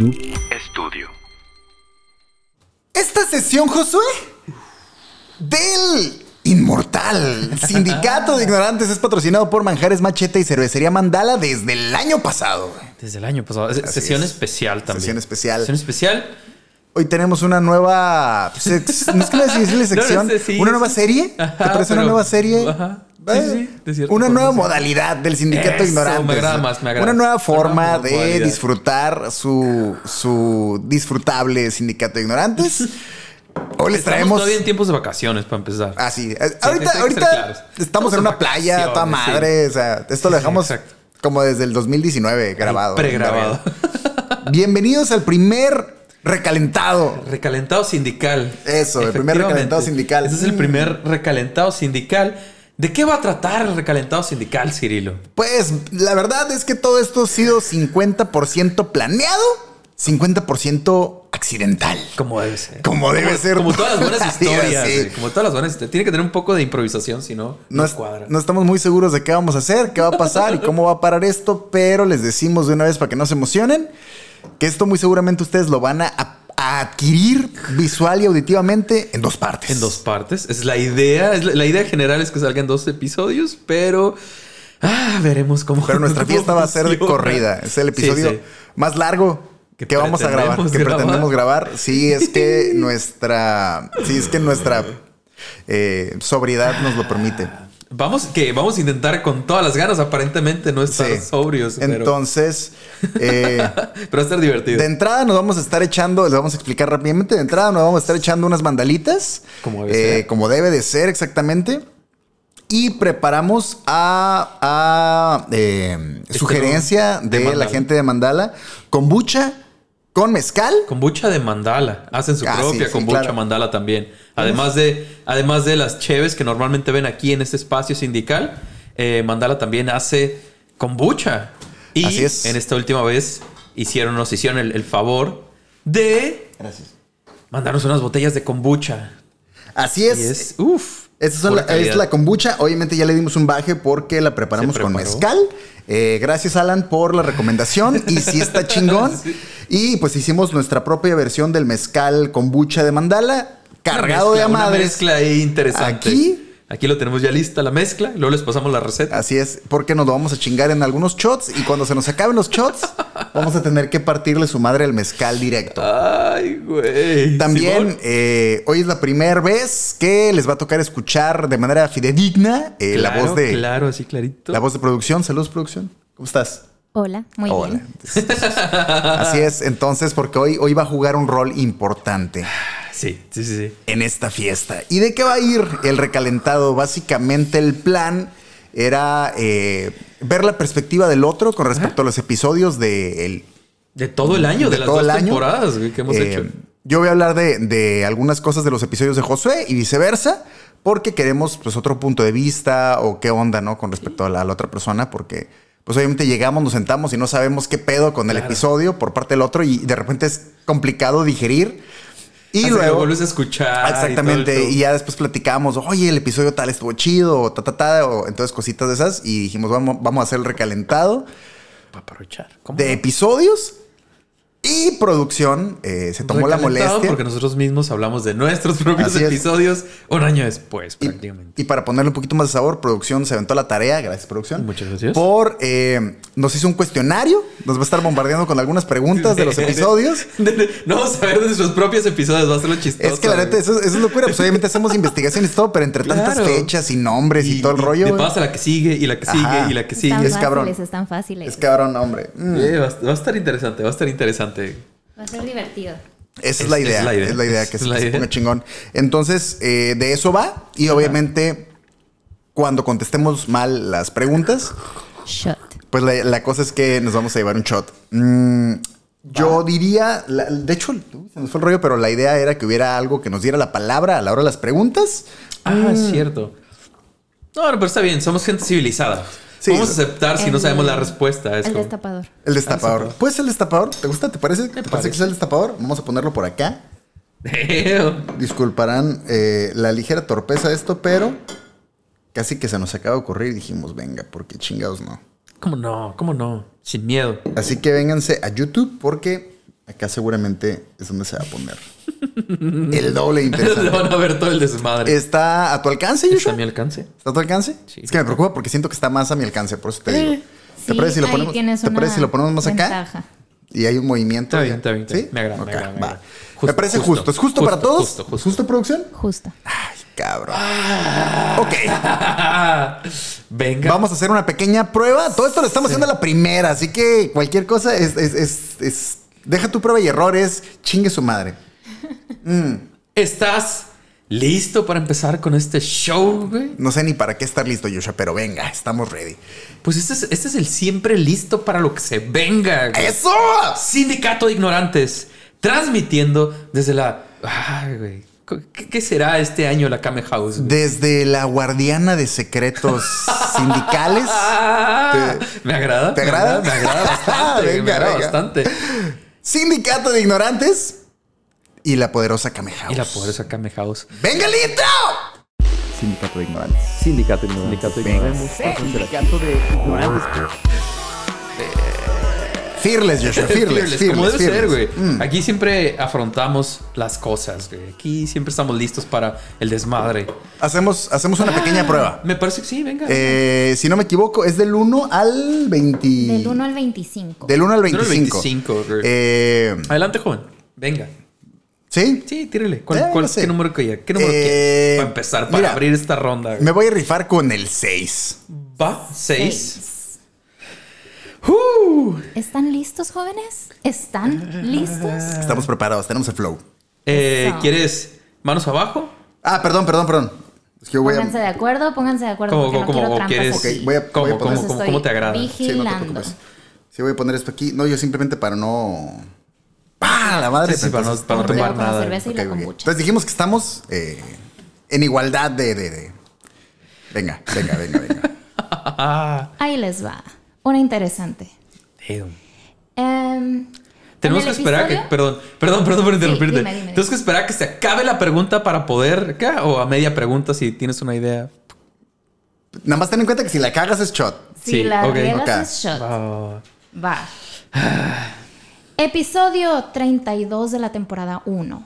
Noob Estudio. Esta sesión, Josué, del Inmortal Sindicato de Ignorantes es patrocinado por Manjares Machete y Cervecería Mandala desde el año pasado. Desde el año pasado. sesión especial también. Sesión especial. Sesión especial. Hoy tenemos una nueva. no es que decirle sección. ¿Una nueva serie? ¿Te parece una nueva serie? Ajá. Sí, sí, una nueva modalidad del sindicato ignorante. Me agrada más, me agrada. Una nueva forma de disfrutar su, su disfrutable sindicato de ignorantes. Hoy les traemos. todavía en tiempos de vacaciones para empezar. Ah, sí. ahorita ahorita estamos en una playa, toda madre. O sea, esto lo dejamos como desde el 2019 grabado. Pregrabado. Bienvenidos al primer recalentado. Recalentado sindical. Eso, el primer recalentado sindical. Ese es el primer recalentado sindical. ¿De qué va a tratar el recalentado sindical, Cirilo? Pues la verdad es que todo esto ha sido 50% planeado, 50% accidental. Como debe ser. Como debe ser. Como todas las buenas historias. Como todas las buenas historias. Tiene que tener un poco de improvisación, si no, no, cuadra. No estamos muy seguros de qué vamos a hacer, qué va a pasar y cómo va a parar esto, pero les decimos de una vez para que no se emocionen que esto muy seguramente ustedes lo van a adquirir visual y auditivamente en dos partes. En dos partes. Es la idea. Es la, idea general es que salgan dos episodios, pero ah, veremos cómo. Pero nuestra fiesta va a ser de corrida. Es el episodio más largo que, vamos a grabar, que pretendemos grabar. Sí, es que nuestra, sí, es que nuestra eh, sobriedad nos lo permite. Vamos, que vamos a intentar con todas las ganas, aparentemente, no estar sobrios. Entonces, eh, pero va a estar divertido. De entrada nos vamos a estar echando, les vamos a explicar rápidamente. De entrada nos vamos a estar echando unas mandalitas. Como debe, eh, Como debe de ser, exactamente. Y preparamos a, a eh, este sugerencia de, la gente de Mandala kombucha con mezcal. Kombucha de mandala. Hacen su ah, propia kombucha mandala también. Además de, además de las cheves que normalmente ven aquí en este espacio sindical, eh, Mandala también hace kombucha. Y en esta última vez hicieron, nos hicieron el, favor de Gracias. mandarnos unas botellas de kombucha. Así es. es uf. Esta es la kombucha. Obviamente ya le dimos un baje porque la preparamos con mezcal. Eh, gracias, Alan, por la recomendación. y si está chingón. Y pues hicimos nuestra propia versión del mezcal kombucha de Mandala cargado de amadres. Una mezcla interesante. Aquí. Aquí lo tenemos ya lista la mezcla. Luego les pasamos la receta. Así es, porque nos lo vamos a chingar en algunos shots y cuando se nos acaben los shots, vamos a tener que partirle su madre al mezcal directo. Ay, güey. También eh, hoy es la primera vez que les va a tocar escuchar de manera fidedigna eh, la voz de. Claro, así clarito. La voz de producción. Saludos, producción. ¿Cómo estás? Hola, muy bien. Así es, entonces, porque hoy, hoy va a jugar un rol importante. Sí, sí, sí, En esta fiesta. ¿Y de qué va a ir el recalentado? Básicamente el plan era eh, ver la perspectiva del otro con respecto a los episodios de De todo el año, de, las dos temporadas que hemos eh, hecho. Yo voy a hablar de, algunas cosas de los episodios de Josué y viceversa, porque queremos pues otro punto de vista o qué onda, ¿no? Con respecto a la, otra persona, porque pues obviamente llegamos, nos sentamos y no sabemos qué pedo con el episodio por parte del otro y de repente es complicado digerir y luego vuelves a escuchar. Exactamente. Y, ya después platicamos, oye, el episodio tal estuvo chido, o ta, ta, ta, o entonces cositas de esas. Y dijimos, vamos, vamos a hacer el recalentado. Para aprovechar. de episodios y producción eh, se tomó la molestia. Porque nosotros mismos hablamos de nuestros propios episodios un año después, prácticamente. Y, para ponerle un poquito más de sabor, producción se aventó la tarea, gracias producción. Muchas gracias. Por, eh, nos hizo un cuestionario, nos va a estar bombardeando con algunas preguntas de los episodios. no vamos a ver de sus propios episodios, va a ser lo chistoso. Es que la neta, eso, es locura. Pues obviamente hacemos investigaciones y todo, pero entre tantas fechas y nombres y, todo el rollo. Y pasa la que sigue y la que sigue y la que sigue. es cabrón. Están fáciles. Es cabrón, hombre. Mm. va a estar interesante, va a estar interesante. Va a ser divertido. Esa es, la idea, es la idea, que se, ponga chingón. Entonces, eh, de eso va. Y obviamente, cuando contestemos mal las preguntas, shot. pues la, cosa es que nos vamos a llevar un shot. Mm, yo diría, de hecho, se nos fue el rollo, pero la idea era que hubiera algo que nos diera la palabra a la hora de las preguntas. Ah, es mm. cierto. No, pero está bien, somos gente civilizada. Vamos a aceptar si no sabemos la respuesta. el destapador. El destapador. ¿Puede ser el destapador? ¿Te gusta? ¿Te parece? ¿Te parece que es el destapador? Vamos a ponerlo por acá. Disculparán eh, la ligera torpeza de esto, pero casi que se nos acaba de ocurrir y dijimos, venga, porque chingados no. ¿Cómo no? ¿Cómo no? Sin miedo. Así que vénganse a YouTube porque Acá seguramente es donde se va a poner. el doble interesante. van a ver todo el desmadre. ¿Está a tu alcance, Yusha? ¿Está a mi alcance? ¿Está a tu alcance? Sí. Es que me preocupa porque siento que está más a mi alcance, por eso te digo. Eh, ¿Te parece si lo ponemos, ¿te parece si lo ponemos más acá? Y hay un movimiento. Está bien, está bien. ¿Sí? Me agrada, me agrada. Me, parece justo. ¿Es justo, para todos? Justo, justo. ¿Justo producción? Justo. Ay, cabrón. Ok. Venga. Vamos a hacer una pequeña prueba. Todo esto lo estamos haciendo a la primera, así que cualquier cosa es, es, Deja tu prueba y errores. Chingue su madre. Mm. ¿Estás listo para empezar con este show, güey? No sé ni para qué estar listo, Yusha, pero venga, estamos ready. Pues este es, este es el siempre listo para lo que se venga. ¡Eso! Sindicato de Ignorantes. Transmitiendo desde la. Ay, güey. ¿Qué, será este año la Kame House? Desde la guardiana de secretos sindicales. me agrada. ¿Te agrada? Me agrada, bastante. me agrada bastante. Sindicato de Ignorantes y la poderosa Kame House. Y la poderosa Kame House. ¡Venga el Sindicato de Ignorantes. Sindicato de Ignorantes. Sindicato de Ignorantes. Sindicato de Ignorantes. Fearless, Joshua. Fearless. fearless como debe ser, güey. Mm. Aquí siempre afrontamos las cosas, güey. Aquí siempre estamos listos para el desmadre. Hacemos, hacemos una pequeña prueba. Me parece que sí, venga. Eh, si no me equivoco, es del 1 al 20. Del 1 al 25. Del 1 al 25. 25 eh, Adelante, joven. Venga. ¿Sí? Sí, tírele. ¿Cuál, cuál, ¿Qué número que ¿Qué número eh, Para empezar, para abrir esta ronda. Me voy a rifar con el 6. ¿Va? 6. ¿Están listos, jóvenes? ¿Están listos? Estamos preparados, tenemos el flow. Eh, ¿Quieres manos abajo? Ah, perdón, perdón, perdón. pónganse de acuerdo, pónganse de acuerdo. ¿Cómo, porque no quieres? Okay, voy a, ¿Cómo, cómo, cómo, te agrada? Vigilando. Sí, sí, voy a poner esto aquí. No, yo simplemente para no... ¡Pah! La madre. Sí, para no, para no tomar nada. Entonces dijimos que estamos eh, en igualdad de, de, de... Venga, venga, venga, venga. Ahí les va. Una interesante. Em, Tenemos que esperar que. Perdón, perdón, perdón por interrumpirte. Tenemos que esperar a que se acabe la pregunta para poder. ¿qué? O a media pregunta si tienes una idea. Nada más ten en cuenta que si la cagas es shot. Si la cagas es shot. Va. Episodio 32 de la temporada 1.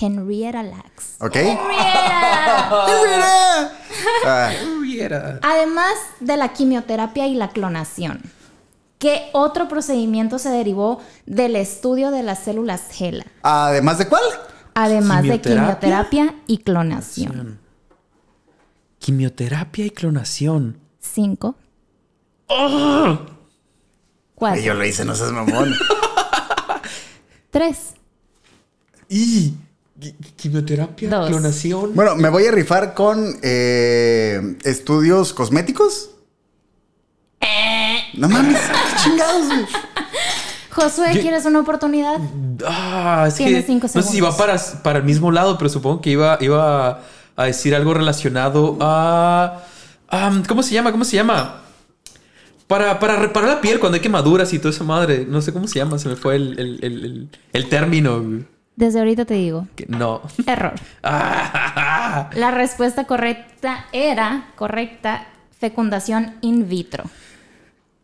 Henrietta Lacks. ¿Ok? Henrietta. Henrietta. Ah. Además de la quimioterapia y la clonación. ¿Qué otro procedimiento se derivó del estudio de las células GELA? ¿Además de cuál? Además de quimioterapia y clonación. Quimioterapia y clonación. Cinco. ¡Oh! Cuatro. yo lo hice, no seas mamón. Tres. Y quimioterapia, clonación. Bueno, me voy a rifar con eh, estudios cosméticos. No mames, chingados, Josué, ¿quieres una oportunidad? Ah, es Tienes que cinco segundos. no sé si va para, para el mismo lado, pero supongo que iba, iba a decir algo relacionado a, ¿Cómo se llama? ¿Cómo se llama? Para, para reparar la piel cuando hay quemaduras y toda esa madre. No sé cómo se llama, se me fue el, el, término. Desde ahorita te digo. no. Error. La respuesta correcta era, correcta, fecundación in vitro.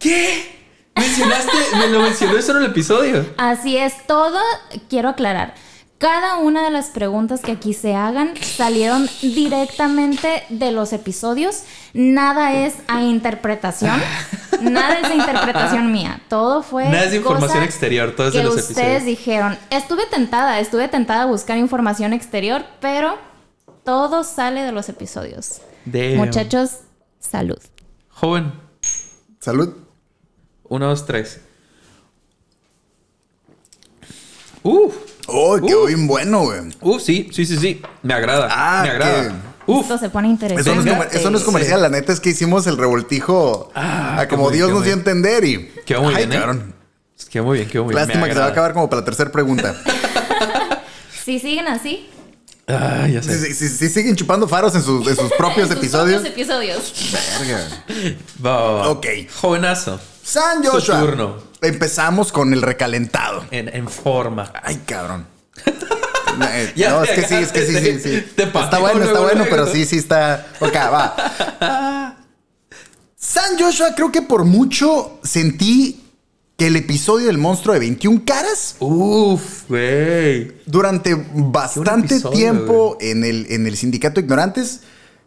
¿Qué? ¿Mencionaste? ¿Me lo mencionó eso en el episodio? Así es, todo, quiero aclarar. Cada una de las preguntas que aquí se hagan salieron directamente de los episodios. Nada es a interpretación. Nada es de interpretación mía. Todo fue. Nada es de información exterior. Todo es de los episodios. Ustedes dijeron. Estuve tentada, estuve tentada a buscar información exterior, pero todo sale de los episodios. Muchachos, salud. Joven. Salud. Uno, dos, tres. Uf. Oh, quedó bien bueno, güey. Uf, sí, sí, sí, sí. Me agrada. Ah, me agrada. Uf. Esto se pone interesante. Eso no, es, comercial. La neta es que hicimos el revoltijo ah, a como Dios nos dio a entender y. Quedó muy bien. ¿eh? Quedó muy bien, quedó muy bien. Lástima que se va a acabar como para la tercera pregunta. si siguen así. Ah, ya sé. Si, siguen chupando faros en sus, en sus propios en sus episodios. Propios episodios. Verga. Va, va, va. Ok. Jovenazo. San Joshua. turno. Empezamos con el recalentado. En, forma. Ay, cabrón. no, es que sí, es que sí, sí, sí. está bueno, está bueno, pero sí, sí está. Ok, va. San Joshua, creo que por mucho sentí que el episodio del monstruo de 21 caras. Uf, güey. Durante bastante tiempo en el, en el sindicato Ignorantes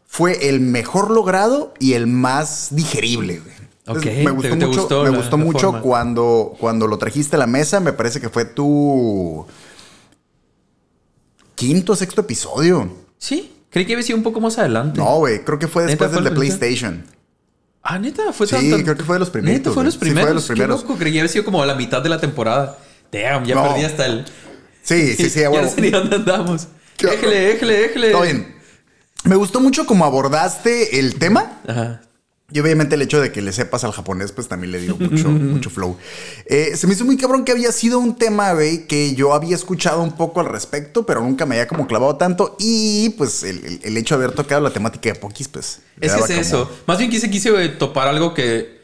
fue el mejor logrado y el más digerible, güey. Me gustó mucho, me gustó mucho cuando, cuando lo trajiste a la mesa. Me parece que fue tu quinto, sexto episodio. Sí, creí que había sido un poco más adelante. No, güey, creo que fue después del de PlayStation. Ah, neta, fue Sí, creo que fue de los primeros. Neta, fue de los primeros. Sí, fue de los primeros. Qué loco, creí que había sido como a la mitad de la temporada. Damn, ya perdí hasta el. Sí, sí, sí, ya no sé ni dónde andamos. Éjele, éjele, éjele. Todo bien. Me gustó mucho cómo abordaste el tema. Ajá. Y obviamente el hecho de que le sepas al japonés, pues también le dio mucho, mucho flow. Eh, se me hizo muy cabrón que había sido un tema, güey, que yo había escuchado un poco al respecto, pero nunca me había como clavado tanto. Y pues el, hecho de haber tocado la temática de Pokis, pues. Es que es eso. Más bien quise, quise topar algo que.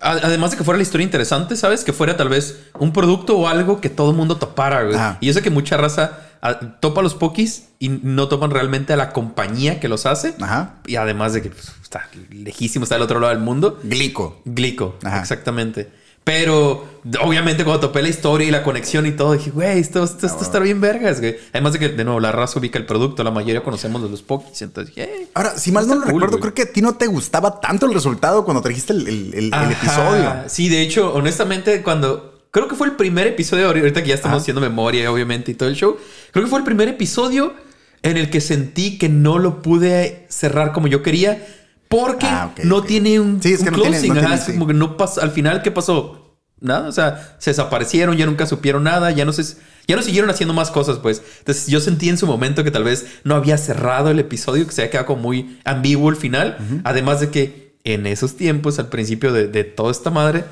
Además de que fuera la historia interesante, ¿sabes? Que fuera tal vez un producto o algo que todo el mundo topara, güey. Y yo sé que mucha raza topa los pokis y no topan realmente a la compañía que los hace. Ajá. Y además de que pues, está lejísimo, está del otro lado del mundo. Glico. Glico, exactamente. Pero obviamente cuando topé la historia y la conexión y todo, dije, güey, esto, esto, ah, está bien vergas, güey. Además de que, de nuevo, la raza ubica el producto, la mayoría conocemos de los pokis, entonces, hey, Ahora, si mal no lo recuerdo, creo que a ti no te gustaba tanto el resultado cuando trajiste el, el, episodio. Sí, de hecho, honestamente, cuando creo que fue el primer episodio, ahorita que ya estamos haciendo memoria, obviamente, y todo el show. Creo que fue el primer episodio en el que sentí que no lo pude cerrar como yo quería. Porque ah, no tiene un, sí, es que closing. No tiene, como que no pasó. Al final, ¿qué pasó? Nada. O sea, se desaparecieron, ya nunca supieron nada, ya no se, ya no siguieron haciendo más cosas, pues. Entonces, yo sentí en su momento que tal vez no había cerrado el episodio, que se había quedado como muy ambiguo el final. Además de que en esos tiempos, al principio de, de toda esta madre,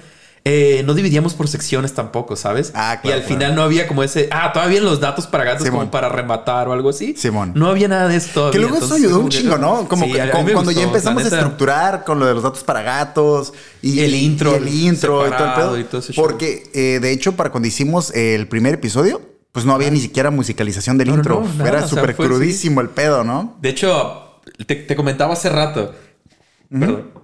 eh, no dividíamos por secciones tampoco, ¿sabes? Ah, claro, y al final no había como ese, ah, todavía los datos para gatos como para rematar o algo así. Simón. No había nada de esto. Que luego eso ayudó un chingo, ¿no? Como, cuando ya empezamos a estructurar con lo de los datos para gatos y el intro. el intro y todo el pedo. Porque, eh, de hecho, para cuando hicimos el primer episodio, pues no había ni siquiera musicalización del intro. Era súper crudísimo el pedo, ¿no? De hecho, te, comentaba hace rato. Perdón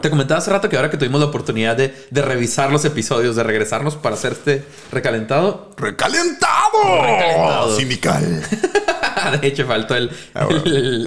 te comentaba hace rato que ahora que tuvimos la oportunidad de, revisar los episodios, de regresarnos para hacer este recalentado. ¡Recalentado! ¡Recalentado! Sindical. de hecho, faltó ah,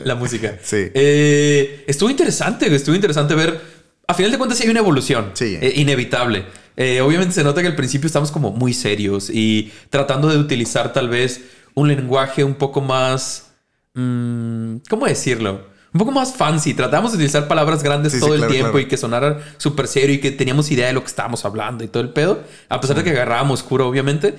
la música. Sí. Eh, estuvo interesante, estuvo interesante ver. A final de cuentas, sí hay una evolución. Sí. Eh, inevitable. Eh, obviamente se nota que al principio estamos como muy serios y tratando de utilizar tal vez un lenguaje un poco más. Mm, ¿Cómo decirlo? Un poco más fancy. Tratamos de utilizar palabras grandes todo el tiempo y que sonara súper serio y que teníamos idea de lo que estábamos hablando y todo el pedo. A pesar de que agarrábamos curo, obviamente.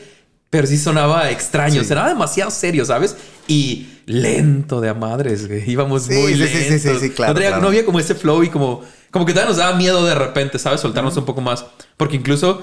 Pero sí sonaba extraño, sonaba demasiado serio, ¿sabes? Y lento de a madres, güey. Íbamos muy lentos. Sí, sí, claro, no, había, como ese flow y como, como que todavía nos daba miedo de repente, ¿sabes? Soltarnos un poco más. Porque incluso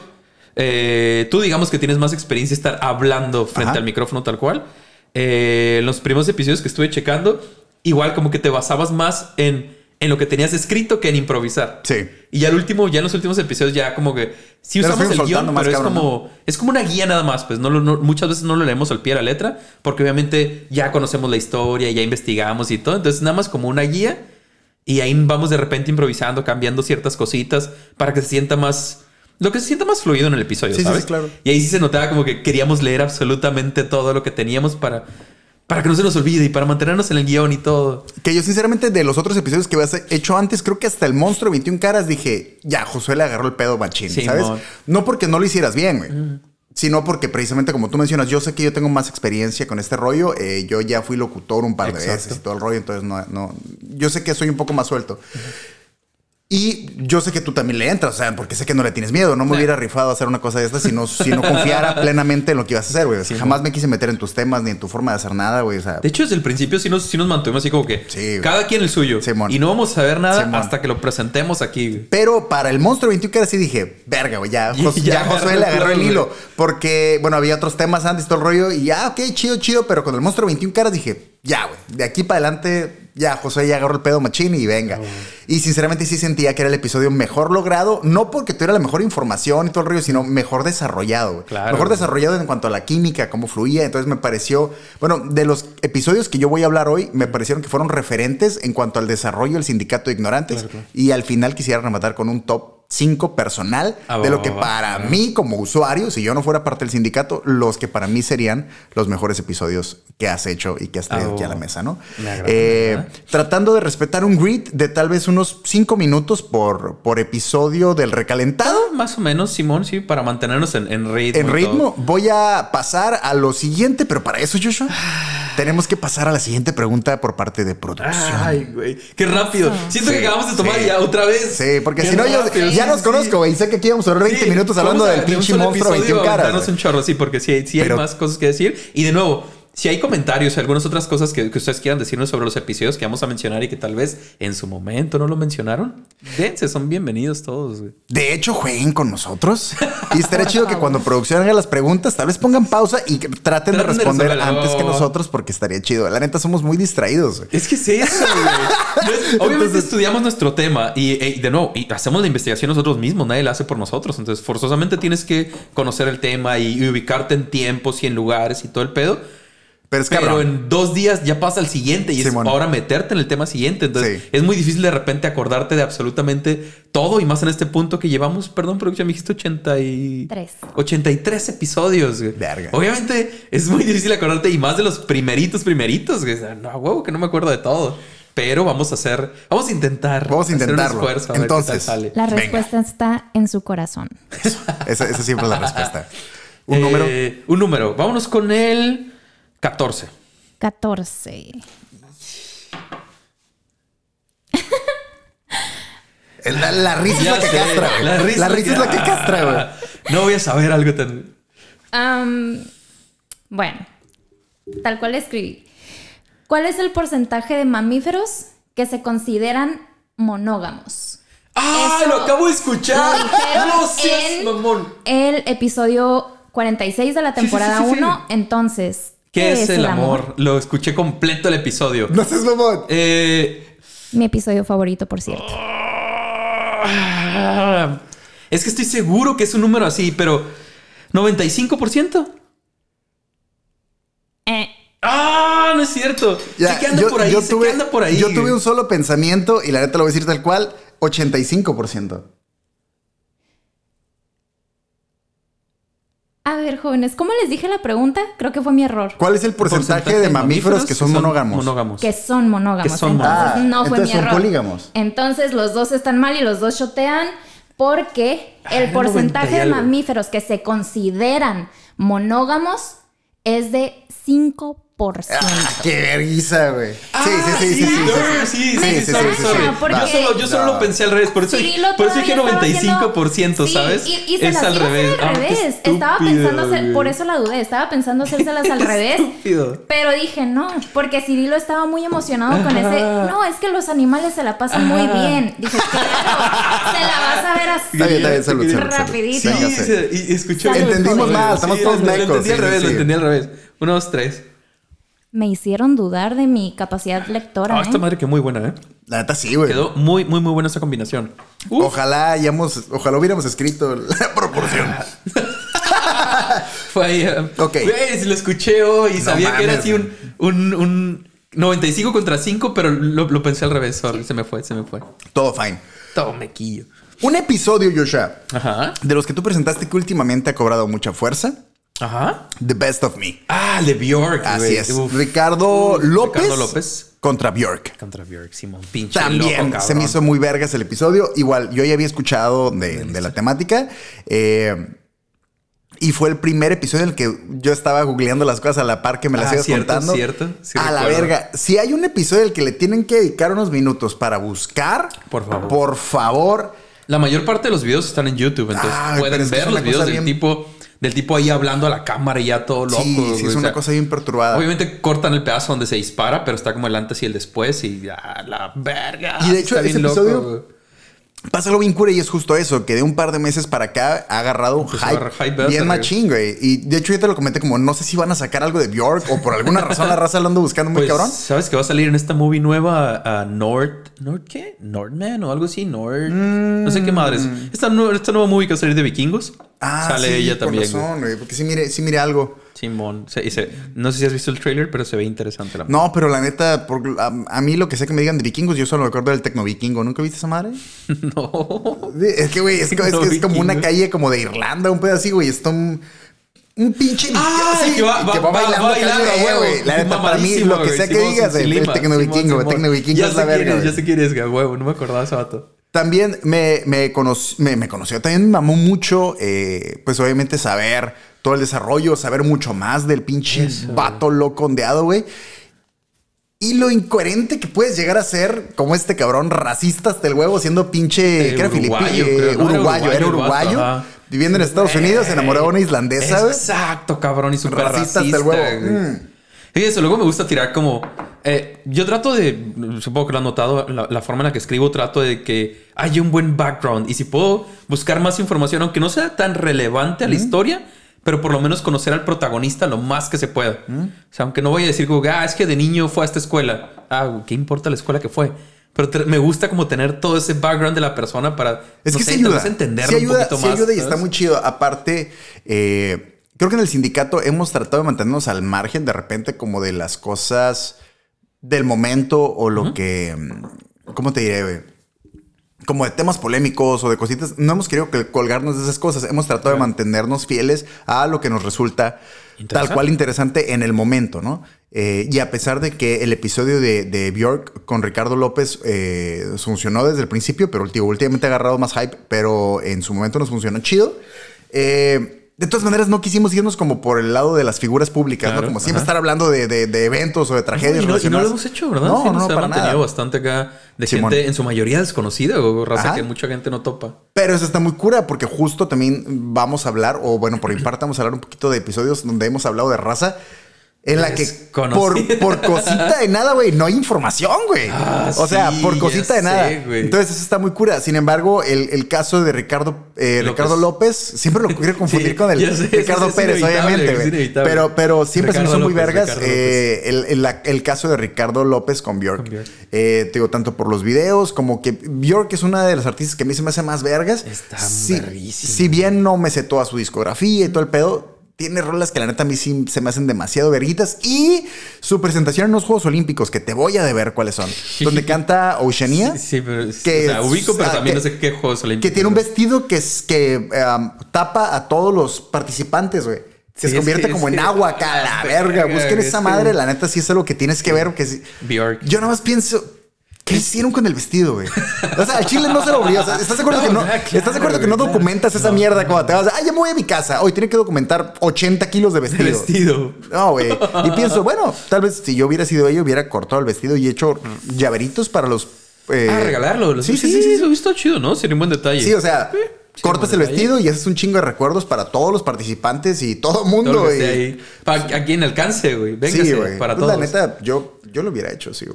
eh, tú digamos que tienes más experiencia estar hablando frente al micrófono tal cual. Eh, en los primeros episodios que estuve checando, igual como que te basabas más en, en lo que tenías escrito que en improvisar. Sí. Y ya el último, ya en los últimos episodios ya como que sí usamos el guion, pero es como es como una guía nada más, pues no, muchas veces no lo leemos al pie de la letra, porque obviamente ya conocemos la historia, ya investigamos y todo, entonces nada más como una guía y ahí vamos de repente improvisando, cambiando ciertas cositas para que se sienta más lo que se sienta más fluido en el episodio, sí, ¿sabes? Sí, claro. Y ahí sí se notaba como que queríamos leer absolutamente todo lo que teníamos para para que no se nos olvide y para mantenernos en el guion y todo. Que yo, sinceramente, de los otros episodios que habías hecho antes, creo que hasta el monstruo 21 caras dije, ya, Josué le agarró el pedo machín, ¿sabes? No porque no lo hicieras bien, güey. Sino porque precisamente como tú mencionas, yo sé que yo tengo más experiencia con este rollo. Eh, yo ya fui locutor un par de veces y todo el rollo, entonces no, no. Yo sé que soy un poco más suelto. Y yo sé que tú también le entras, o sea, porque sé que no le tienes miedo. No me hubiera rifado a hacer una cosa de esta si no, si no confiara plenamente en lo que ibas a hacer, güey. jamás me quise meter en tus temas ni en tu forma de hacer nada, güey. de hecho, desde el principio sí nos, sí nos mantuvimos así como que cada quien el suyo. y no vamos a ver nada hasta que lo presentemos aquí. Pero para el monstruo 21 que era así dije, verga, güey, ya, ya, Josué le agarró el hilo. Porque, bueno, había otros temas antes, todo el rollo. Y ya, ok, chido, chido. Pero con el monstruo 21 caras dije, ya, güey, de aquí para adelante ya José ya agarró el pedo machín y venga. Y sinceramente sí sentía que era el episodio mejor logrado, no porque tuviera la mejor información y todo el rollo, sino mejor desarrollado. mejor desarrollado en cuanto a la química, cómo fluía. Entonces me pareció, bueno, de los episodios que yo voy a hablar hoy, me parecieron que fueron referentes en cuanto al desarrollo del sindicato de ignorantes. Y al final quisiera rematar con un top 5 personal ah, de lo que para mí como usuario, si yo no fuera parte del sindicato, los que para mí serían los mejores episodios que has hecho y que has traído aquí a la oh. mesa, ¿no? Eh, tratando de respetar un grid de tal vez unos 5 minutos por, por episodio del recalentado. Ah, más o menos, Simón, sí, para mantenernos en, ritmo. En ritmo. Voy a pasar a lo siguiente, pero para eso, Joshua, tenemos que pasar a la siguiente pregunta por parte de producción. Ay, güey, qué rápido. Siento que acabamos de tomar ya otra vez. Sí, porque si no, yo ya nos conozco, güey. Sé que aquí íbamos a 20 minutos hablando del pinche monstruo 21 caras. un chorro, sí, porque sí, sí hay más cosas que decir. Y de nuevo, si hay comentarios y algunas otras cosas que, ustedes quieran decirnos sobre los episodios que vamos a mencionar y que tal vez en su momento no lo mencionaron, dense, son bienvenidos todos. De hecho, jueguen con nosotros. Y estaría chido que cuando producción haga las preguntas, tal vez pongan pausa y traten, de responder antes que nosotros, porque estaría chido. La neta, somos muy distraídos. Es que es eso, güey. Obviamente estudiamos nuestro tema y, e, de nuevo, y hacemos la investigación nosotros mismos, nadie la hace por nosotros. Entonces, forzosamente tienes que conocer el tema y ubicarte en tiempos y en lugares y todo el pedo. Pero, es Pero en dos días ya pasa el siguiente y es ahora meterte en el tema siguiente. Entonces es muy difícil de repente acordarte de absolutamente todo y más en este punto que llevamos, perdón, producción, me dijiste 83. 83 episodios. Verga. Obviamente es muy difícil acordarte y más de los primeritos, primeritos. No, huevo, que no me acuerdo de todo. Pero vamos a hacer, vamos a intentar. Vamos a intentarlo. Entonces, la respuesta está en su corazón. esa, esa, siempre es la respuesta. Un número. Eh, un número. Vámonos con el 14. 14. La, la, risa es la que castra, La, risa, es la que castra, güey. No voy a saber algo tan. bueno, tal cual escribí. ¿Cuál es el porcentaje de mamíferos que se consideran monógamos? ¡Ah! lo acabo de escuchar. no sé, mamón. El episodio 46 de la temporada 1. Entonces, ¿Qué, es, el amor? Lo escuché completo el episodio. No seas mamón. Eh, Mi episodio favorito, por cierto. Ah, es que estoy seguro que es un número así, pero 95%. Eh. Ah, no es cierto. Ya, ¿Qué anda por ahí? Yo tuve, anda por ahí. Yo tuve un solo pensamiento y la neta lo voy a decir tal cual, 85%. A ver, jóvenes, ¿cómo les dije la pregunta? Creo que fue mi error. ¿Cuál es el porcentaje, de, mamíferos que son, monógamos? Que son monógamos. son entonces no fue mi error. polígamos. Entonces los dos están mal y los dos chotean porque el porcentaje de mamíferos que se consideran monógamos es de 5%. Ah, ¡Qué vergüenza, güey! sí, sí, sí, sí, sí, sí, sí, Yo solo, lo pensé al revés, por eso, por eso dije 95%, ¿sabes? es al revés. Al revés. estaba pensando hacer, por eso la dudé, estaba pensando hacérselas al revés. Pero dije, no, porque Cirilo estaba muy emocionado con ese. No, es que los animales se la pasan muy bien. Dije, claro, se la vas a ver así. Está bien, está bien, Rapidito. Sí, y escuché. Entendimos mal, estamos todos mecos. Lo entendí al revés, lo entendí al revés. Uno, dos, tres me hicieron dudar de mi capacidad lectora. Ah, esta ¿eh? madre que muy buena, ¿eh? La neta sí, güey. Quedó muy, muy, muy buena esa combinación. Ojalá hayamos, ojalá hubiéramos escrito la proporción. Fue ahí. Eh, ok. Güey, lo escuché hoy y sabía que era así un, un, un 95 contra 5, pero lo, pensé al revés. Se me fue, se me fue. Todo fine. Todo mequillo. Un episodio, Joshua, Ajá. de los que tú presentaste que últimamente ha cobrado mucha fuerza Ajá. The Best of Me. Ah, de Bjork. Así es. Ricardo López. Ricardo López. Contra Bjork. Contra Bjork, Simón. Pinche También se me hizo muy vergas el episodio. Igual, yo ya había escuchado de, la temática. Eh, y fue el primer episodio en el que yo estaba googleando las cosas a la par que me las ah, ibas cierto, contando. Cierto, A la verga. Si hay un episodio el que le tienen que dedicar unos minutos para buscar, por favor. Por favor. La mayor parte de los videos están en YouTube, entonces pueden ver los videos del tipo del tipo ahí hablando a la cámara y ya todo loco. Sí, sí es una cosa bien perturbada. Obviamente cortan el pedazo donde se dispara, pero está como el antes y el después y ya la verga. Y de hecho, ese episodio pasa algo bien cura y es justo eso, que de un par de meses para acá ha agarrado un hype, bien machín, güey. Y de hecho, yo te lo comenté como, no sé si van a sacar algo de Bjork o por alguna razón la raza lo ando buscando muy pues, cabrón. ¿Sabes que va a salir en esta movie nueva a Nord... ¿Nord qué? ¿Nordman o algo así? Nord... No sé qué madres. Esta, esta nueva movie que va a salir de vikingos. Ah, Sale ella también. Razón, güey, porque sí mire, sí mire algo. Simón. no sé si has visto el trailer, pero se ve interesante la No, pero la neta, a, mí lo que sé que me digan de vikingos, yo solo me acuerdo del tecno vikingo. ¿Nunca viste esa madre? no. Es que, güey, es, es, como una calle como de Irlanda, un pedazo así, güey. Está un un pinche ah, así, que va, que va, bailando, bailando güey. La neta, para mí, lo que sea que digas, el, el Tecno Vikingo, el Tecno Vikingo es la verga. Ya sé quién es, güey, no me acordaba ese vato. También me, me, me, conoció, también me mamó mucho, eh, pues obviamente saber todo el desarrollo, saber mucho más del pinche vato loco ondeado, güey. Y lo incoherente que puedes llegar a ser, como este cabrón racista hasta el huevo, siendo pinche. Eh, era uruguayo, eh, uruguayo, era uruguayo. viviendo en Estados Unidos, enamorado de una islandesa. Exacto, cabrón, y súper racista. hasta el huevo. Mm. Y eso, luego me gusta tirar como. Eh, yo trato de. Supongo que lo han notado, la, forma en la que escribo, trato de que haya un buen background. Y si puedo buscar más información, aunque no sea tan relevante a la historia pero por lo menos conocer al protagonista lo más que se pueda. Mm. O sea, aunque no voy a decir como, ah, es que de niño fue a esta escuela. Ah, ¿qué importa la escuela que fue? Pero me gusta como tener todo ese background de la persona para es que se ayuda. entender un poquito más. ayuda y está muy chido. Aparte, eh, creo que en el sindicato hemos tratado de mantenernos al margen de repente como de las cosas del momento o lo que... ¿Cómo te diré, como de temas polémicos o de cositas, no hemos querido colgarnos de esas cosas. Hemos tratado de mantenernos fieles a lo que nos resulta tal cual interesante en el momento, ¿no? Eh, y a pesar de que el episodio de, de Bjork con Ricardo López eh, funcionó desde el principio, pero últimamente ha agarrado más hype, pero en su momento nos funcionó chido. Eh, de todas maneras, no quisimos irnos como por el lado de las figuras públicas, ¿no? Como siempre estar hablando de, de, eventos o de tragedias. y, no, lo hemos hecho, ¿verdad? No, no, nos ha mantenido bastante acá de gente en su mayoría desconocida o raza que mucha gente no topa. Pero eso está muy cura porque justo también vamos a hablar, o bueno, por mi parte vamos a hablar un poquito de episodios donde hemos hablado de raza en la que por, por, cosita de nada, güey, no hay información, güey. Ah, o sea, por cosita de nada. Entonces, eso está muy cura. Sin embargo, el, caso de Ricardo, eh, López. Ricardo López, siempre lo quiero confundir con el Ricardo Pérez, obviamente, güey. Pero, pero siempre se me son muy vergas eh, el, el, caso de Ricardo López con Bjork. Eh, te digo, tanto por los videos como que Bjork es una de las artistas que a mí se me hace más vergas. Está si, si bien no me sé toda su discografía y todo el pedo, tiene rolas que la neta a mí sí se me hacen demasiado verguitas. Y su presentación en los Juegos Olímpicos, que te voy a deber cuáles son. Donde canta Oceanía. Sí, pero que, o sea, ubico, pero también no sé qué Juegos Olímpicos. Que tiene un vestido que, es, que um, tapa a todos los participantes, güey. Se convierte como en agua acá, la verga. Busquen esa madre, la neta sí es algo que tienes que ver. Que Yo nada más pienso, ¿Qué hicieron con el vestido, güey? O sea, al chile no se lo abrió. O sea, ¿estás de acuerdo, que, no, ¿estás de acuerdo que no documentas esa mierda cuando te vas? Ah, ya me voy a mi casa. Hoy tiene que documentar 80 kilos de vestido. De vestido. No, güey. Y pienso, bueno, tal vez si yo hubiera sido ella, hubiera cortado el vestido y hecho llaveritos para los. Eh... Ah, regalarlo. Sí, sí, sí. sí, sí, sí. Está chido, ¿no? Sería un buen detalle. Sí, o sea. Cortas el vestido y haces un chingo de recuerdos para todos los participantes y todo el mundo. Todo y... Para a quien alcance, güey. Sí, güey. Para pues todos. La neta, yo, yo lo hubiera hecho, sí.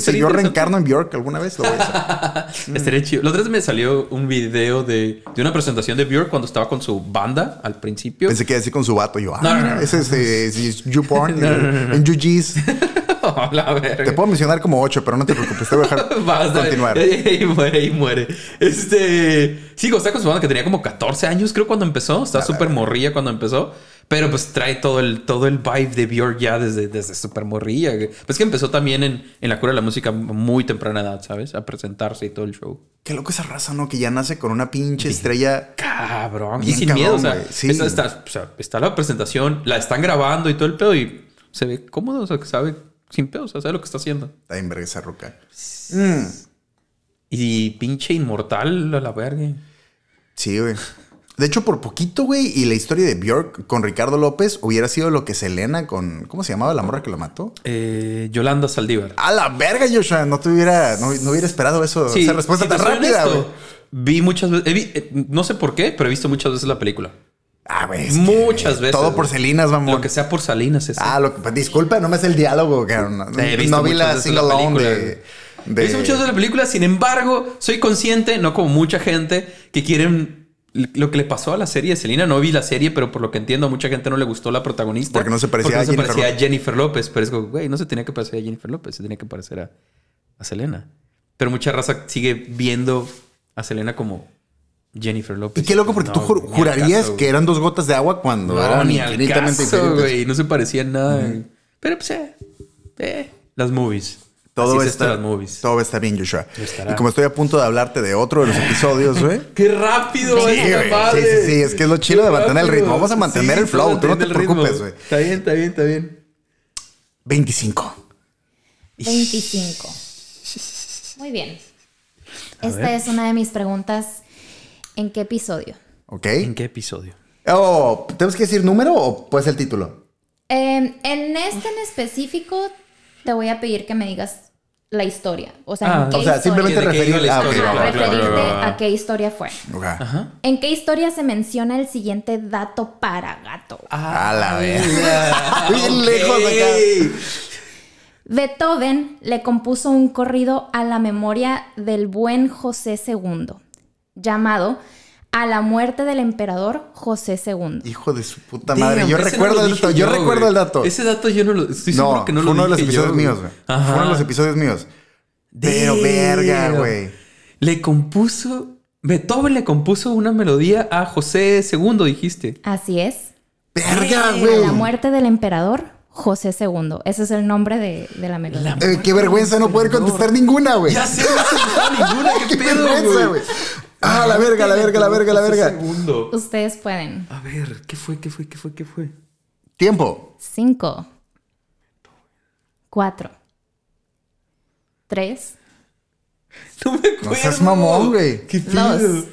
si yo reencarno en Bjork alguna vez, lo voy a hacer. Estaría chido. Otra vez me salió un video de, de una presentación de Bjork cuando estaba con su banda al principio. Pensé que decir con su vato. Yo, ah, no, no, no, ese es, es, YouPorn, en YouG's. Te puedo mencionar como ocho, pero no te preocupes, te voy a dejar continuar. Y muere, y muere. Este. Sí, está con su banda que tenía como 14 años, creo, cuando empezó. Está súper morrilla cuando empezó. Pero pues trae todo el, todo el vibe de Björk ya desde, desde súper morrilla. Pues que empezó también en, en, la cura de la música muy temprana edad, ¿sabes? A presentarse y todo el show. Qué loco esa raza, ¿no? Que ya nace con una pinche estrella. Cabrón. y sin miedo, o sea, está, o sea, está la presentación, la están grabando y todo el pedo y se ve cómodo, o sea, que sabe sin pedo, o sea, sabe lo que está haciendo. Está en verga esa roca. Mm. Y pinche inmortal a la verga. Sí, güey. De hecho, por poquito, güey, y la historia de Björk con Ricardo López hubiera sido lo que Selena con. ¿Cómo se llamaba la morra que lo mató? Eh, Yolanda Saldívar. A la verga, Joshua. No te hubiera, no, hubiera esperado eso, esa respuesta tan rápida, güey. Vi muchas veces. Eh, no sé por qué, pero he visto muchas veces la película. Ah, güey. Muchas veces. Todo por Salinas, vamos. Lo que sea por Salinas. Ah, lo que, pues, disculpa, no me hace el diálogo, No, no vi la single de, de... He visto muchas veces la película, sin embargo, soy consciente, no como mucha gente, que quieren lo que le pasó a la serie de Selena, no vi la serie, pero por lo que entiendo, a mucha gente no le gustó la protagonista. Porque no se parecía, a, Jennifer parecía a, Jennifer López. Pero es como, güey, no se tenía que parecer a Jennifer López, se tenía que parecer a, a Selena. Pero mucha raza sigue viendo a Selena como Jennifer López. Y qué loco, porque tú jurarías que eran dos gotas de agua cuando no, eran ni infinitamente caso, No se parecían nada. Pero pues, eh, eh, las movies. Todo está, movies. todo está bien, Joshua. Y como estoy a punto de hablarte de otro de los episodios, güey. ¡Qué rápido, sí, sí, sí, sí, es que es lo chido de mantener el ritmo. Vamos a mantener el flow, tú no te preocupes, güey. Está bien, está bien, está bien. 25. 25. Muy bien. Esta es una de mis preguntas. ¿En qué episodio? Ok. ¿En qué episodio? Oh, ¿tenemos que decir número o puede ser el título? Em, en este en específico, te voy a pedir que me digas la historia. O sea, ¿en ah, qué o sea simplemente referirte a qué historia fue. ¿En qué historia se menciona el siguiente dato para gato? Ah, a la vez. Bien lejos acá. Beethoven le compuso un corrido a la memoria del buen José II, llamado a la muerte del emperador José II. Hijo de su puta madre. yo recuerdo el dato. Yo, recuerdo el dato. Ese dato yo no lo. Estoy seguro que no lo Fue uno de los episodios míos, güey. Fue uno de los episodios míos. Pero verga, güey. Le compuso. Beethoven le compuso una melodía a José II, dijiste. Así es. Verga, güey. A la muerte del emperador José II. Ese es el nombre de, la melodía. Eh, qué vergüenza no poder contestar ninguna, güey. Ya sé, no contestar ninguna. Qué, qué pedo, vergüenza, güey. Ah, la verga, la verga, la verga, la verga. Segundo. Ustedes pueden. A ver, ¿qué fue? ¿Qué fue? ¿Qué fue? ¿Qué fue? Tiempo. Cinco. Cuatro. Tres. No me acuerdo. No seas mamón, güey. ¿Qué Dos.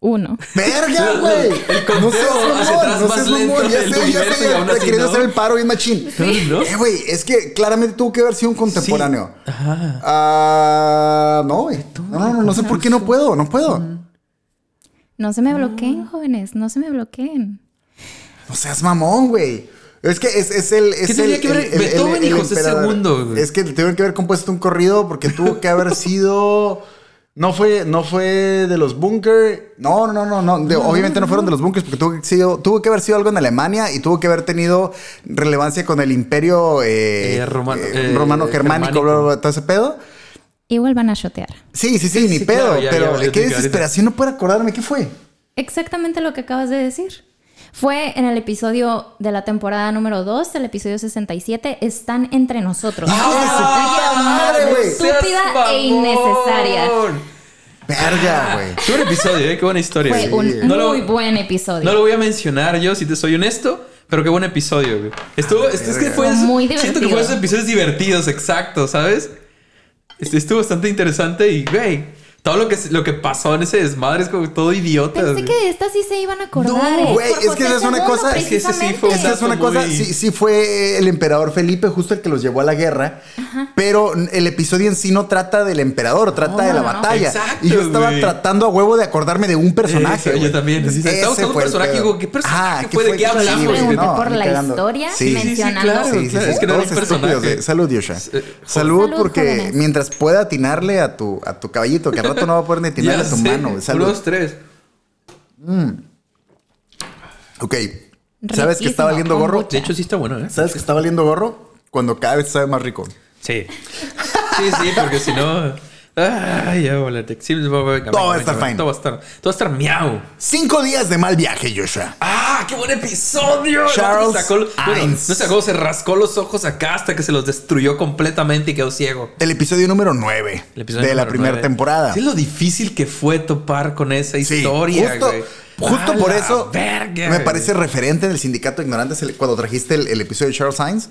Uno. ¡Verga, güey! El conteo no seas mamón, hacia atrás no más lento Ya sé, ya sé. Te querías hacer el paro bien machín. ¿No? Eh, güey, es que claramente tuvo que haber sido un contemporáneo. Sí. Ajá. Ah, no, güey. No, no, no, no sé por qué no puedo. No puedo. No se me bloqueen, jóvenes. No se me bloqueen. No seas mamón, güey. Es que es, es el. Es ¿Qué tenía que ver Beethoven y José II? Es que tuvieron que haber compuesto un corrido porque tuvo que haber sido. No fue, no fue de los bunkers. No, no, no, no. obviamente no fueron de los bunkers porque tuvo que, sido, tuvo que haber sido algo en Alemania y tuvo que haber tenido relevancia con el imperio eh, eh, romano, eh, romano germánico, todo ese pedo. Igual van a shotear. Sí, sí, sí, ni pedo. pero qué desesperación, no puedo acordarme qué fue. Exactamente lo que acabas de decir. Fue en el episodio de la temporada número 2, el episodio 67, Están entre nosotros. ¡Ah, estúpida e innecesaria. Verga, güey. Qué buen episodio, ¿eh? Qué buena historia. Fue un muy buen episodio. No lo voy a mencionar yo, si te soy honesto. Pero qué buen episodio, güey. Estuvo, ah, es, que fue muy divertido. Siento que fue esos episodios divertidos, exacto, ¿sabes? Este, estuvo bastante interesante y, güey, todo lo que, lo que pasó en ese desmadre es como todo idiota. Pensé que de esta sí se iban a acordar. No, ¿eh? güey, es que esa es una cosa. Es que ese sí fue. Esa es una cosa. Sí, sí, fue el emperador Felipe, justo el que los llevó a la guerra. Pero el episodio en sí no trata del emperador, trata de la batalla. Exacto, y yo estaba tratando a huevo de acordarme de un personaje. yo también. estaba buscando un personaje. Digo, ¿qué personaje ah, fue? ¿De qué hablamos? Sí, no, por la historia sí. mencionando. Sí, sí, Es que no era un personaje. Salud, Yosha. Salud, porque mientras pueda atinarle a tu caballito, que rato no va a poder ni atinar a tu mano. Salud. Dos, tres. Mm. Ok. ¿Sabes que está valiendo gorro? De hecho, sí está bueno, ¿eh? ¿Sabes que está valiendo gorro? Cuando cada vez sabe más rico. Sí. Sí, sí, porque si no. Ay, ya, hola, sí, Todo va a estar fine. Todo va a estar, todo va a estar miau. Cinco días de mal viaje, Joshua. ¡Ah, qué buen episodio! Charles sacó, no se sacó, se rascó los ojos acá hasta que se los destruyó completamente y quedó ciego. El episodio número nueve de la primera temporada. Sí, lo difícil que fue topar con esa historia, justo, Justo por eso me parece referente en el sindicato de ignorantes cuando trajiste el, el episodio de Charles Sainz.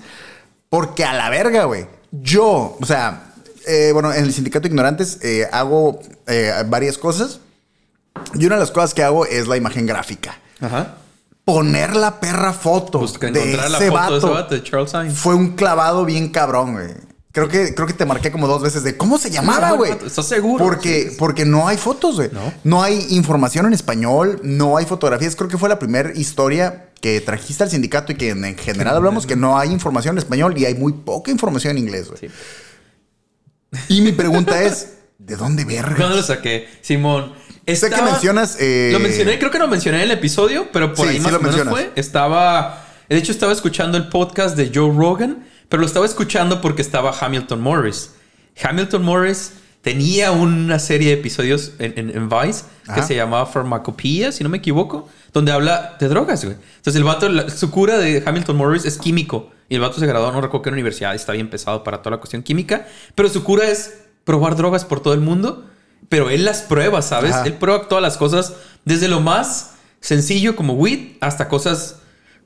Porque a la verga, güey. Yo, o sea, eh, bueno, en el sindicato de ignorantes eh, hago eh, varias cosas. Y una de las cosas que hago es la imagen gráfica. Ajá. Poner la perra foto pues de ese, vato de Charles Sainz. Fue un clavado bien cabrón, güey. Creo que, creo que te marqué como dos veces de cómo se llamaba, güey. ¿Estás seguro? Porque, porque no hay fotos, güey. No. no hay información en español, no hay fotografías. Creo que fue la primera historia que trajiste al sindicato y que en, general hablamos que no hay información en español y hay muy poca información en inglés, güey. Sí. Y mi pregunta es, ¿de dónde verga? ¿Dónde lo saqué? Simón. Sé que mencionas... Eh, lo mencioné, creo que lo mencioné en el episodio, pero por ahí más o menos fue. Estaba... De hecho, estaba escuchando el podcast de Joe Rogan, pero lo estaba escuchando porque estaba Hamilton Morris. Hamilton Morris tenía una serie de episodios en, Vice que se llamaba Pharmacopoeia, si no me equivoco, donde habla de drogas, güey. Entonces el vato, su cura de Hamilton Morris es químico. Y el vato se graduó, no recuerdo qué universidad, está bien pesado para toda la cuestión química. Pero su cura es probar drogas por todo el mundo. Pero él las prueba, ¿sabes? Él prueba todas las cosas, desde lo más sencillo como weed hasta cosas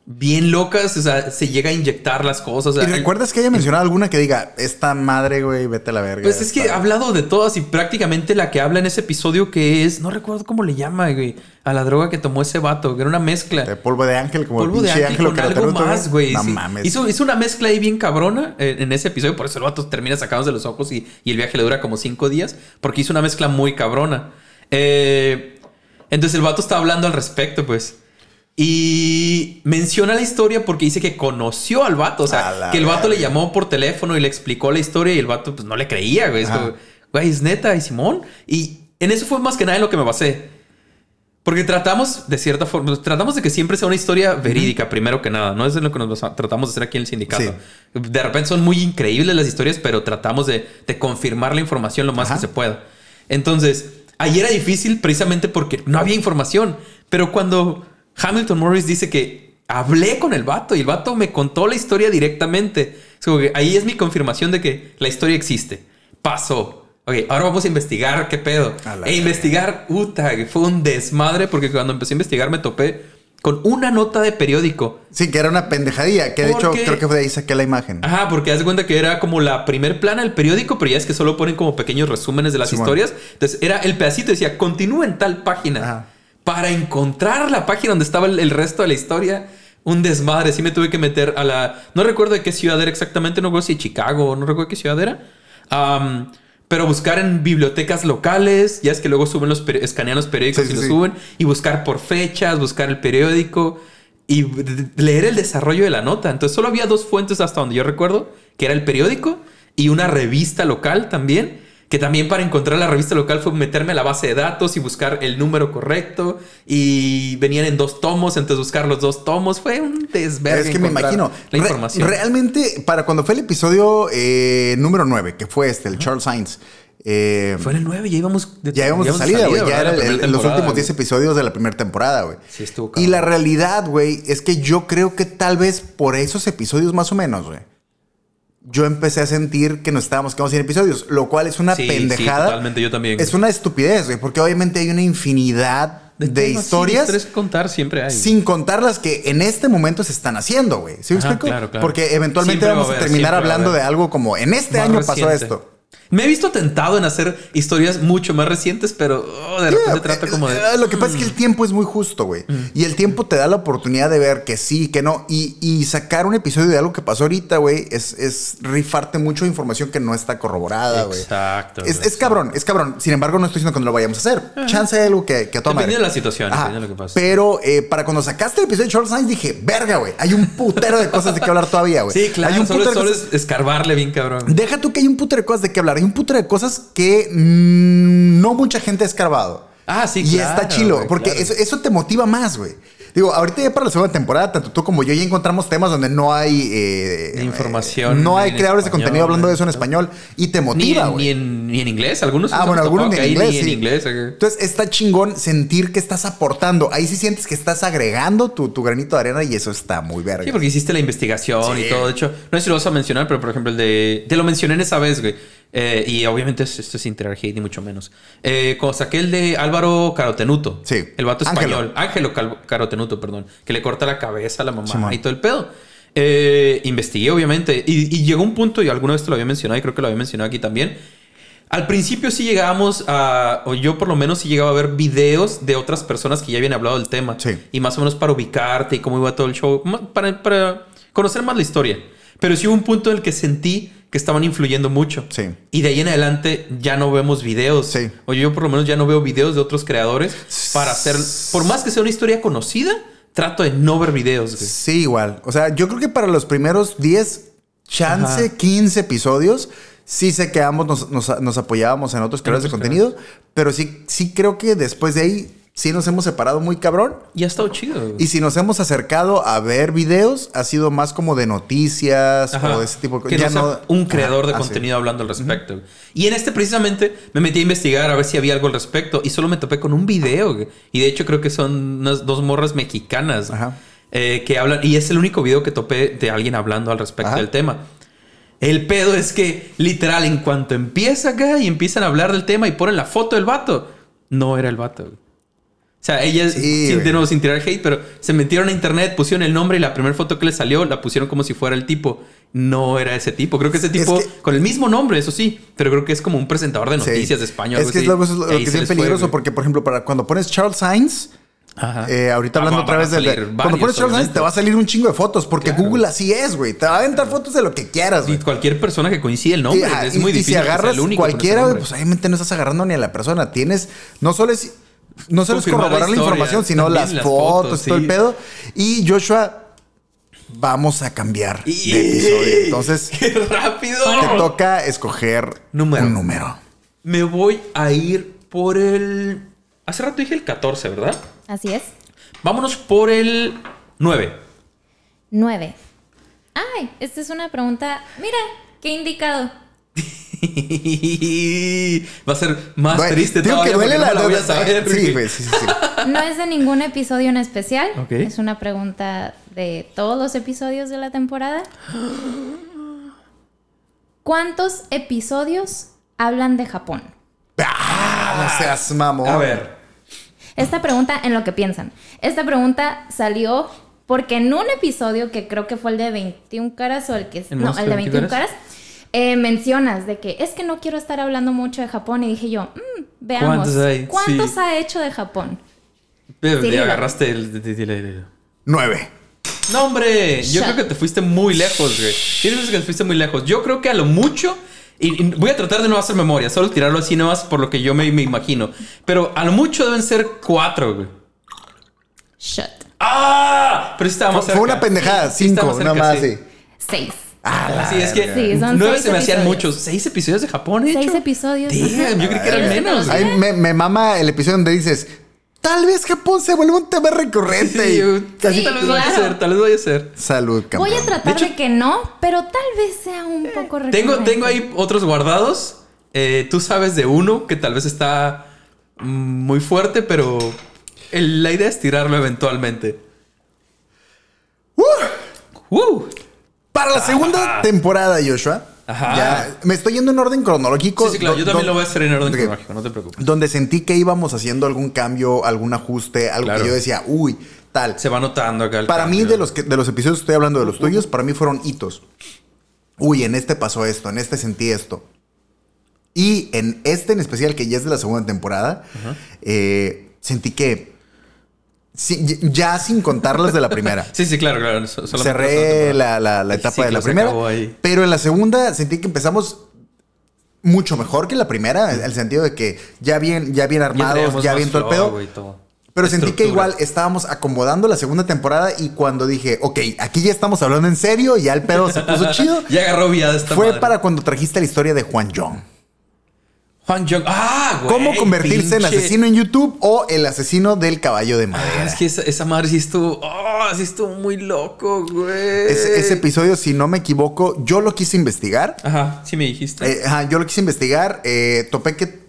bien locas, o sea, se llega a inyectar las cosas. ¿Y recuerdas que haya mencionado alguna que diga, esta madre, güey, vete a la verga? Pues es que ha hablado de todas y prácticamente la que habla en ese episodio que es, no recuerdo cómo le llama, güey, a la droga que tomó ese vato, que era una mezcla. De polvo de ángel, como polvo de ángel, con algo más, güey. No mames. Hizo, hizo, una mezcla ahí bien cabrona en, ese episodio, por eso el vato termina sacándose de los ojos y, y, el viaje le dura como cinco días, porque hizo una mezcla muy cabrona. Eh, entonces el vato está hablando al respecto, pues. Y menciona la historia porque dice que conoció al vato. O sea, que el vato le llamó por teléfono y le explicó la historia y el vato pues no le creía, güey. Es güey, es neta, y Simón. Y en eso fue más que nada en lo que me basé. Porque tratamos, de cierta forma, tratamos de que siempre sea una historia verídica, primero que nada. No es lo que nos tratamos de hacer aquí en el sindicato. De repente son muy increíbles las historias, pero tratamos de, confirmar la información lo más que se pueda. Entonces, ahí era difícil precisamente porque no había información. Pero cuando Hamilton Morris dice que hablé con el vato y el vato me contó la historia directamente. ahí es mi confirmación de que la historia existe. Pasó. Ok, ahora vamos a investigar qué pedo. E investigar, puta, fue un desmadre porque cuando empecé a investigar me topé con una nota de periódico. Sí, que era una pendejadilla, que de hecho creo que fue de ahí saqué la imagen. Ajá, porque haz de cuenta que era como la primer plana del periódico, pero ya es que solo ponen como pequeños resúmenes de las historias. Entonces era el pedacito, decía, continúa en tal página. Ajá para encontrar la página donde estaba el, resto de la historia. Un desmadre. Sí me tuve que meter a la... No recuerdo de qué ciudad era exactamente. No recuerdo si Chicago. No recuerdo qué ciudad era. pero buscar en bibliotecas locales. Ya es que luego suben los... Escanean los periódicos y los suben. Y buscar por fechas. Buscar el periódico. Y leer el desarrollo de la nota. Entonces solo había dos fuentes hasta donde yo recuerdo. Que era el periódico. Y una revista local también que también para encontrar la revista local fue meterme a la base de datos y buscar el número correcto y venían en dos tomos, entonces buscar los dos tomos fue un desvergue. Es que me imagino la información. realmente, para cuando fue el episodio eh, número 9, que fue este, el Charles Sainz. Eh, fue en el 9, ya íbamos de, Ya íbamos de salida, güey. Ya era los últimos 10 episodios de la primera temporada, güey. Sí, estuvo Y la realidad, güey, es que yo creo que tal vez por esos episodios más o menos, güey yo empecé a sentir que nos estábamos quedando sin episodios, lo cual es una pendejada. Sí, totalmente, yo también. Es una estupidez, güey, porque obviamente hay una infinidad de, historias. Sí, contar siempre hay. Sin contar las que en este momento se están haciendo, güey. ¿Sí me explico? Claro, claro. Porque eventualmente vamos a, terminar hablando de algo como en este año pasó esto. Me he visto tentado en hacer historias mucho más recientes, pero oh, de repente trata como de. Eh, lo que pasa es que el mm. tiempo es muy justo, güey. Mm. Y el tiempo te da la oportunidad de ver que sí, que no. Y, sacar un episodio de algo que pasó ahorita, güey, es, rifarte mucho información que no está corroborada, güey. Exacto. Es, cabrón, es cabrón. Sin embargo, no estoy diciendo que no lo vayamos a hacer. Chance de algo que, que toma. Depende de la situación, depende de lo que pasa. Pero eh, para cuando sacaste el episodio de Charles Sainz, dije, verga, güey. Hay un putero de cosas de que hablar todavía, güey. Sí, claro. Hay un solo, solo es escarbarle bien, cabrón. Deja tú que hay un putero de cosas de que hablar. Hay un putero de cosas que mm, no mucha gente ha escarbado. Ah, sí, Y está chilo, porque eso, eso, te motiva más, güey. Digo, ahorita ya para la segunda temporada, tanto tú como yo ya encontramos temas donde no hay eh, información. no hay creadores de contenido hablando de eso en español y te motiva, güey. Ni, en inglés, algunos. Ah, bueno, algunos ni en inglés. en inglés Entonces está chingón sentir que estás aportando. Ahí sí sientes que estás agregando tu, tu granito de arena y eso está muy verga. Sí, porque hiciste la investigación y todo. De hecho, no sé si lo vas a mencionar, pero por ejemplo, el de. Te lo mencioné en esa vez, güey. Eh, y obviamente esto es sin ni mucho menos. Eh, cuando saqué el de Álvaro Carotenuto. Sí. El vato español. Ángelo, Carotenuto, perdón. Que le corta la cabeza a la mamá y todo el pedo. Eh, investigué, obviamente. Y, llegó un punto, y alguna vez te lo había mencionado, y creo que lo había mencionado aquí también. Al principio sí llegábamos a, o yo por lo menos sí llegaba a ver videos de otras personas que ya habían hablado del tema. Sí. Y más o menos para ubicarte y cómo iba todo el show, para, para conocer más la historia. Pero sí hubo un punto en el que sentí que estaban influyendo mucho. Sí. Y de ahí en adelante ya no vemos videos. Sí. O yo por lo menos ya no veo videos de otros creadores para hacer, por más que sea una historia conocida, trato de no ver videos. Sí, igual. O sea, yo creo que para los primeros 10, chance, 15 episodios, sí sé que ambos nos, apoyábamos en otros creadores de contenido, pero sí, sí creo que después de ahí sí nos hemos separado muy cabrón. Y ha estado chido. Y si nos hemos acercado a ver videos, ha sido más como de noticias o de ese tipo de cosas. Ya no, un creador de contenido hablando al respecto. Y en este precisamente me metí a investigar a ver si había algo al respecto y solo me topé con un video. Y de hecho creo que son unas dos morras mexicanas eh, que hablan. Y es el único video que topé de alguien hablando al respecto del tema. El pedo es que, literal, en cuanto empieza acá y empiezan a hablar del tema y ponen la foto del vato, no era el vato. O sea, ellas, sin, de nuevo, sin tirar hate, pero se metieron a internet, pusieron el nombre y la primera foto que les salió la pusieron como si fuera el tipo. No era ese tipo. Creo que ese tipo, con el mismo nombre, eso sí, pero creo que es como un presentador de noticias de español. Es que es lo, que es peligroso, porque, por ejemplo, para cuando pones Charles Sainz, eh, ahorita hablando otra vez de. Cuando pones Charles Sainz, te va a salir un chingo de fotos, porque Google así es, güey. Te va a aventar fotos de lo que quieras, Y cualquier persona que coincide el nombre. es muy difícil. Y si agarras cualquiera, pues obviamente no estás agarrando ni a la persona. Tienes. No solo es no solo es corroborar la, información, sino las, fotos, todo el pedo. Y Joshua, vamos a cambiar de episodio. Entonces, ¡Qué rápido! Te toca escoger un número. Me voy a ir por el. Hace rato dije el 14, ¿verdad? Así es. Vámonos por el 9. 9. Ay, esta es una pregunta. Mira, qué indicado. Va a ser más triste digo que duele la, no Sí, sí, sí, No es de ningún episodio en especial. Es una pregunta de todos los episodios de la temporada. ¿Cuántos episodios hablan de Japón? Ah, no seas mamón. A ver. Esta pregunta, en lo que piensan. Esta pregunta salió porque en un episodio que creo que fue el de 21 caras o el que... No, el de 21 caras eh, mencionas de que es que no quiero estar hablando mucho de Japón y dije yo, mm, veamos, ¿cuántos, ha hecho de Japón? Pero te agarraste el... Nueve. No, hombre, yo creo que te fuiste muy lejos, güey. Tienes que te fuiste muy lejos. Yo creo que a lo mucho... Y, voy a tratar de no hacer memoria, solo tirarlo así nomás por lo que yo me, imagino. Pero a lo mucho deben ser cuatro, güey. Shut. ¡Ah! Pero estaba más Fue, una pendejada, cinco, nada más, sí. Seis. Ah, sí, es que sí, son nueve se me hacían muchos. ¿Seis episodios de Japón hecho? Seis episodios. yo creí que eran menos. Ahí me, me, mama el episodio donde dices, tal vez Japón se vuelva un tema recurrente. Sí, casi tal vez vaya a ser, tal vez vaya a ser. Salud, campeón. Voy a tratar de, que no, pero tal vez sea un poco recurrente. Tengo, tengo ahí otros guardados. Eh, tú sabes de uno que tal vez está muy fuerte, pero la idea es tirarlo eventualmente. ¡Uh! ¡Uh! Para la segunda temporada, Joshua. Ya, me estoy yendo en orden cronológico. Sí, sí claro. Yo también lo voy a hacer en orden cronológico, no te preocupes. Donde sentí que íbamos haciendo algún cambio, algún ajuste, algo que yo decía, uy, tal. Se va notando acá. para mí, de los, que, de los episodios que estoy hablando de los tuyos, para mí fueron hitos. Uy, en este pasó esto, en este sentí esto. Y en este en especial, que ya es de la segunda temporada, eh, sentí que ya sin contarlas de la primera. sí, sí, claro, claro. Cerré la, la, etapa de la primera. Pero en la segunda sentí que empezamos mucho mejor que la primera, en el sentido de que ya bien, ya bien armados, ya, bien todo el pedo. Pero sentí que igual estábamos acomodando la segunda temporada y cuando dije, ok, aquí ya estamos hablando en serio, ya el pedo se puso chido. ya agarró de esta Fue para cuando trajiste la historia de Juan Jong. Juan Jong. Ah, güey. ¿Cómo convertirse en asesino en YouTube o el asesino del caballo de madera? Ah, es que esa, madre sí estuvo. Oh, sí estuvo muy loco, güey. Ese, episodio, si no me equivoco, yo lo quise investigar. Ajá, sí me dijiste. Eh, ajá, yo lo quise investigar. Eh, topé que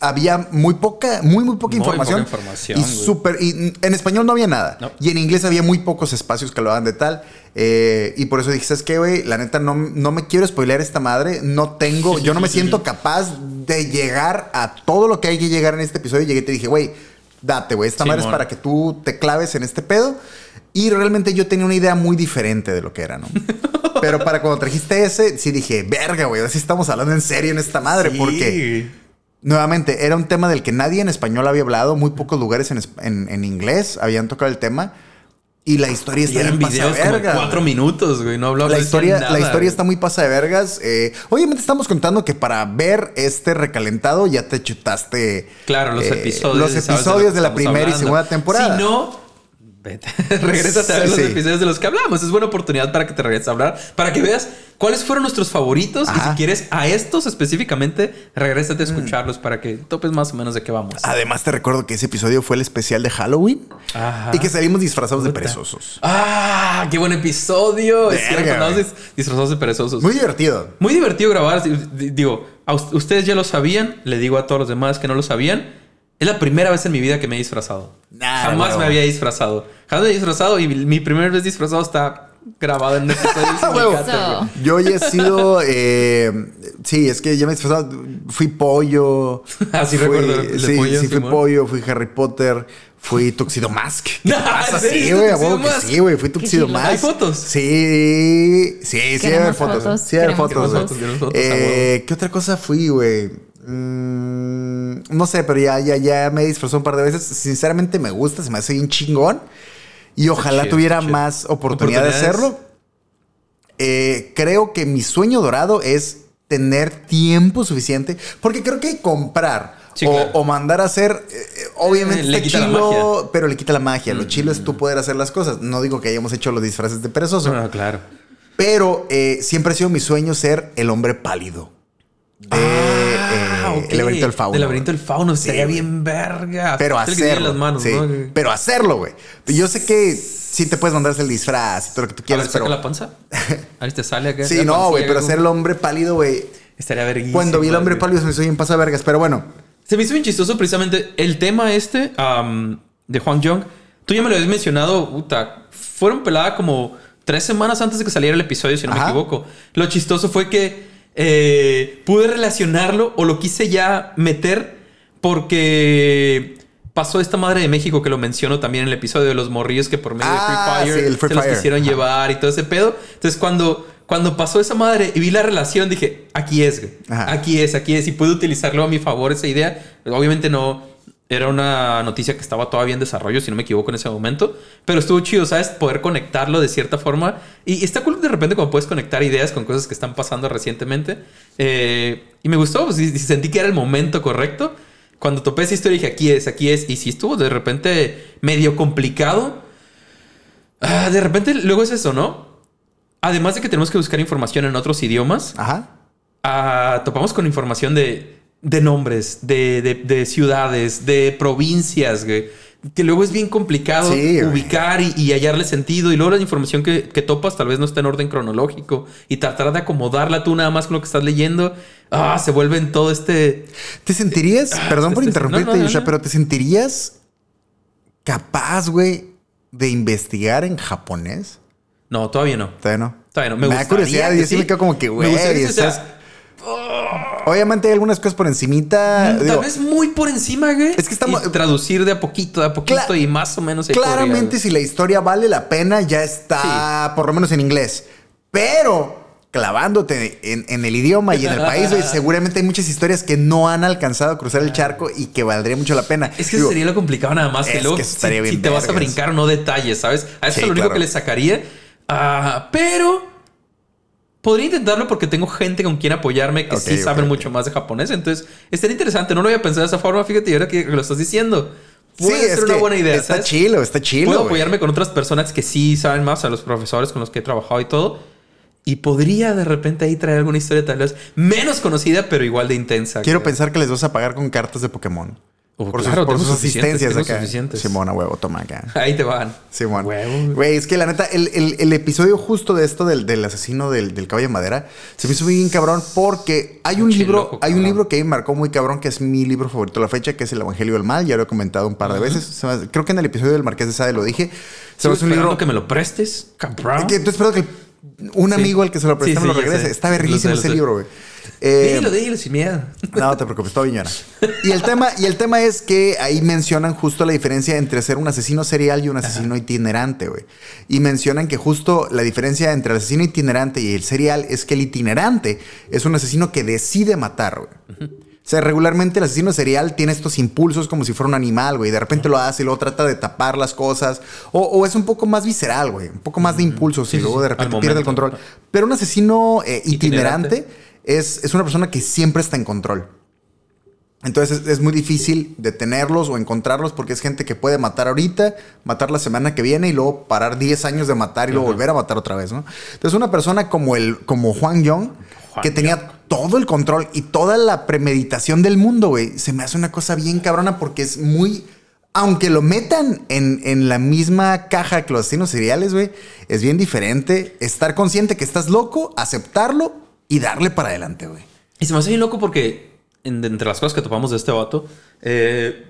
había muy poca, muy, muy poca información. información. Y súper. Y en español no había nada. Y en inglés había muy pocos espacios que lo hagan de tal. Eh, y por eso dije, ¿sabes qué, güey? La neta, no, no me quiero spoilear esta madre. No tengo, yo no me siento capaz de llegar a todo lo que hay que llegar en este episodio. Y llegué y te dije, güey, date, güey. Esta madre es para que tú te claves en este pedo. Y realmente yo tenía una idea muy diferente de lo que era, ¿no? Pero para cuando trajiste ese, sí dije, verga, güey, así estamos hablando en serio en esta madre. Porque Nuevamente, era un tema del que nadie en español había hablado, muy pocos lugares en, inglés habían tocado el tema. Y la historia está en videos de verga. cuatro minutos, güey. No hablaba la historia, La historia está muy pasa de vergas. Eh, obviamente estamos contando que para ver este recalentado ya te chutaste. Claro, los eh, episodios. Los episodios de, la primera y segunda temporada. Si no, Regrésate a ver los episodios de los que hablamos. Es buena oportunidad para que te regreses a hablar, para que veas cuáles fueron nuestros favoritos. Y si quieres a estos específicamente, regrésate a mm. escucharlos para que topes más o menos de qué vamos. Además, te recuerdo que ese episodio fue el especial de Halloween y que salimos disfrazados de perezosos. ¡Ah! ¡Qué buen episodio! disfrazados de perezosos. Muy divertido. Muy divertido grabar. Digo, ustedes ya lo sabían. Le digo a todos los demás que no lo sabían es la primera vez en mi vida que me he disfrazado. Jamás me había disfrazado. Jamás me he disfrazado y mi primera vez disfrazado está grabado en un episodio Yo ya he sido. Eh, sí, es que ya me he disfrazado. Fui pollo. Así ah, recuerdo. sí, pollo, sí, fui pollo, fui Harry Potter. Fui Tuxedo Mask. ¿Qué pasa? Sí, güey, sí, güey. Fui Tuxedo Mask. ¿Hay fotos? Sí, sí, sí, hay fotos. Sí, hay fotos. fotos. Eh, ¿Qué otra cosa fui, güey? Mm, no sé, pero ya, ya, ya me disfrazó un par de veces. Sinceramente me gusta, se me hace bien chingón. Y ojalá tuviera más oportunidad de hacerlo. Eh, creo que mi sueño dorado es tener tiempo suficiente. Porque creo que comprar o, mandar a hacer, eh, obviamente le chilo, pero le quita la magia. Lo chilo es tú mm. poder hacer las cosas. No digo que hayamos hecho los disfraces de perezoso. No, claro. Pero eh, siempre ha sido mi sueño ser el hombre pálido de ah, eh, El laberinto del fauno. El laberinto del fauno. Sería bien verga. Pero hacerlo. Las manos, Pero hacerlo, güey. Yo sé que sí te puedes mandar el disfraz todo lo que tú quieras. pero... la panza? Ahí te sale acá. Sí, no, güey. Pero hacer el hombre pálido, güey. Estaría verguísimo. Cuando vi el hombre pálido se me hizo bien pasa vergas. Pero bueno. Se me hizo bien chistoso precisamente el tema este de Juan Jong. Tú ya me lo habías mencionado, puta. Fueron pelada como tres semanas antes de que saliera el episodio, si no me equivoco. Lo chistoso fue que eh, pude relacionarlo o lo quise ya meter porque pasó esta madre de México que lo menciono también en el episodio de los morrillos que por medio de Free ah, Fire se los quisieron llevar y todo ese pedo. Entonces cuando, cuando pasó esa madre y vi la relación dije, aquí es, aquí es, aquí es y pude utilizarlo a mi favor esa idea. Obviamente no era una noticia que estaba todavía en desarrollo, si no me equivoco, en ese momento. Pero estuvo chido, ¿sabes? Poder conectarlo de cierta forma. Y, está cool de repente cuando puedes conectar ideas con cosas que están pasando recientemente. Eh, y me gustó, pues, y, sentí que era el momento correcto. Cuando topé esa historia dije, aquí es, aquí es. Y si estuvo de repente medio complicado. Ah, de repente, luego es eso, ¿no? Además de que tenemos que buscar información en otros idiomas. Ajá. Ah, topamos con información de de nombres, de, ciudades, de provincias, Que luego es bien complicado ubicar y, hallarle sentido. Y luego la información que, topas tal vez no está en orden cronológico. Y tratar de acomodarla tú nada más con lo que estás leyendo. Ah, se vuelve en todo este. ¿Te sentirías, ah, perdón por este, este, interrumpirte, pero te sentirías capaz, güey, de investigar en japonés? No, todavía no. Todavía no. Todavía no. Me, me da curiosidad. Yo sí me quedo como que, güey, Obviamente hay algunas cosas por encimita. Mm, tal vez muy por encima, güey. Es que estamos. traducir de a poquito, de a poquito y más o menos. Claramente, si la historia vale la pena, ya está por lo menos en inglés. Pero clavándote en, el idioma y en el país, seguramente hay muchas historias que no han alcanzado a cruzar el charco y que valdría mucho la pena. Es que sería lo complicado nada más que luego si, te vas a brincar no detalles, ¿sabes? A eso es lo único que le sacaría. Ah, pero podría intentarlo porque tengo gente con quien apoyarme que sí saben mucho más de japonés. Entonces, estaría interesante. No lo había pensado de esa forma. Fíjate, ahora que lo estás diciendo. Puede ser una buena idea. Está chilo, está chilo. Puedo apoyarme con otras personas que sí saben más, a los profesores con los que he trabajado y todo. Y podría de repente ahí traer alguna historia tal vez menos conocida, pero igual de intensa. Quiero pensar que les vas a pagar con cartas de Pokémon por, sus, asistencias acá. Simona, huevo, toma acá. Ahí te van. Simón. Güey, es que la neta, el, episodio justo de esto del, asesino del, caballo de madera se me hizo bien cabrón porque hay un libro, hay un libro que me marcó muy cabrón que es mi libro favorito de la fecha, que es El Evangelio del Mal. Ya lo he comentado un par de veces. Creo que en el episodio del Marqués de Sade lo dije. Se un libro que me lo prestes, cabrón. Que, espero que un amigo al que se lo preste me lo regrese. Está verrísimo ese libro, güey. Eh, dilo, dilo, sin miedo. No te preocupes, todo viñona. Y el tema, y el tema es que ahí mencionan justo la diferencia entre ser un asesino serial y un asesino itinerante, güey. Y mencionan que justo la diferencia entre el asesino itinerante y el serial es que el itinerante es un asesino que decide matar, güey. O sea, regularmente el asesino serial tiene estos impulsos como si fuera un animal, güey. De repente lo hace y luego trata de tapar las cosas. O, es un poco más visceral, güey. Un poco más de impulsos y luego de repente pierde el control. Pero un asesino eh, itinerante es, una persona que siempre está en control. Entonces es, muy difícil detenerlos o encontrarlos porque es gente que puede matar ahorita, matar la semana que viene y luego parar 10 años de matar y luego volver a matar otra vez, ¿no? Entonces una persona como, el, como Juan Young, que tenía todo el control y toda la premeditación del mundo, güey, se me hace una cosa bien cabrona porque es muy... Aunque lo metan en, en la misma caja que los asesinos seriales, güey, es bien diferente estar consciente que estás loco, aceptarlo y darle para adelante, güey. Y se me hace bien loco porque entre las cosas que topamos de este vato, eh,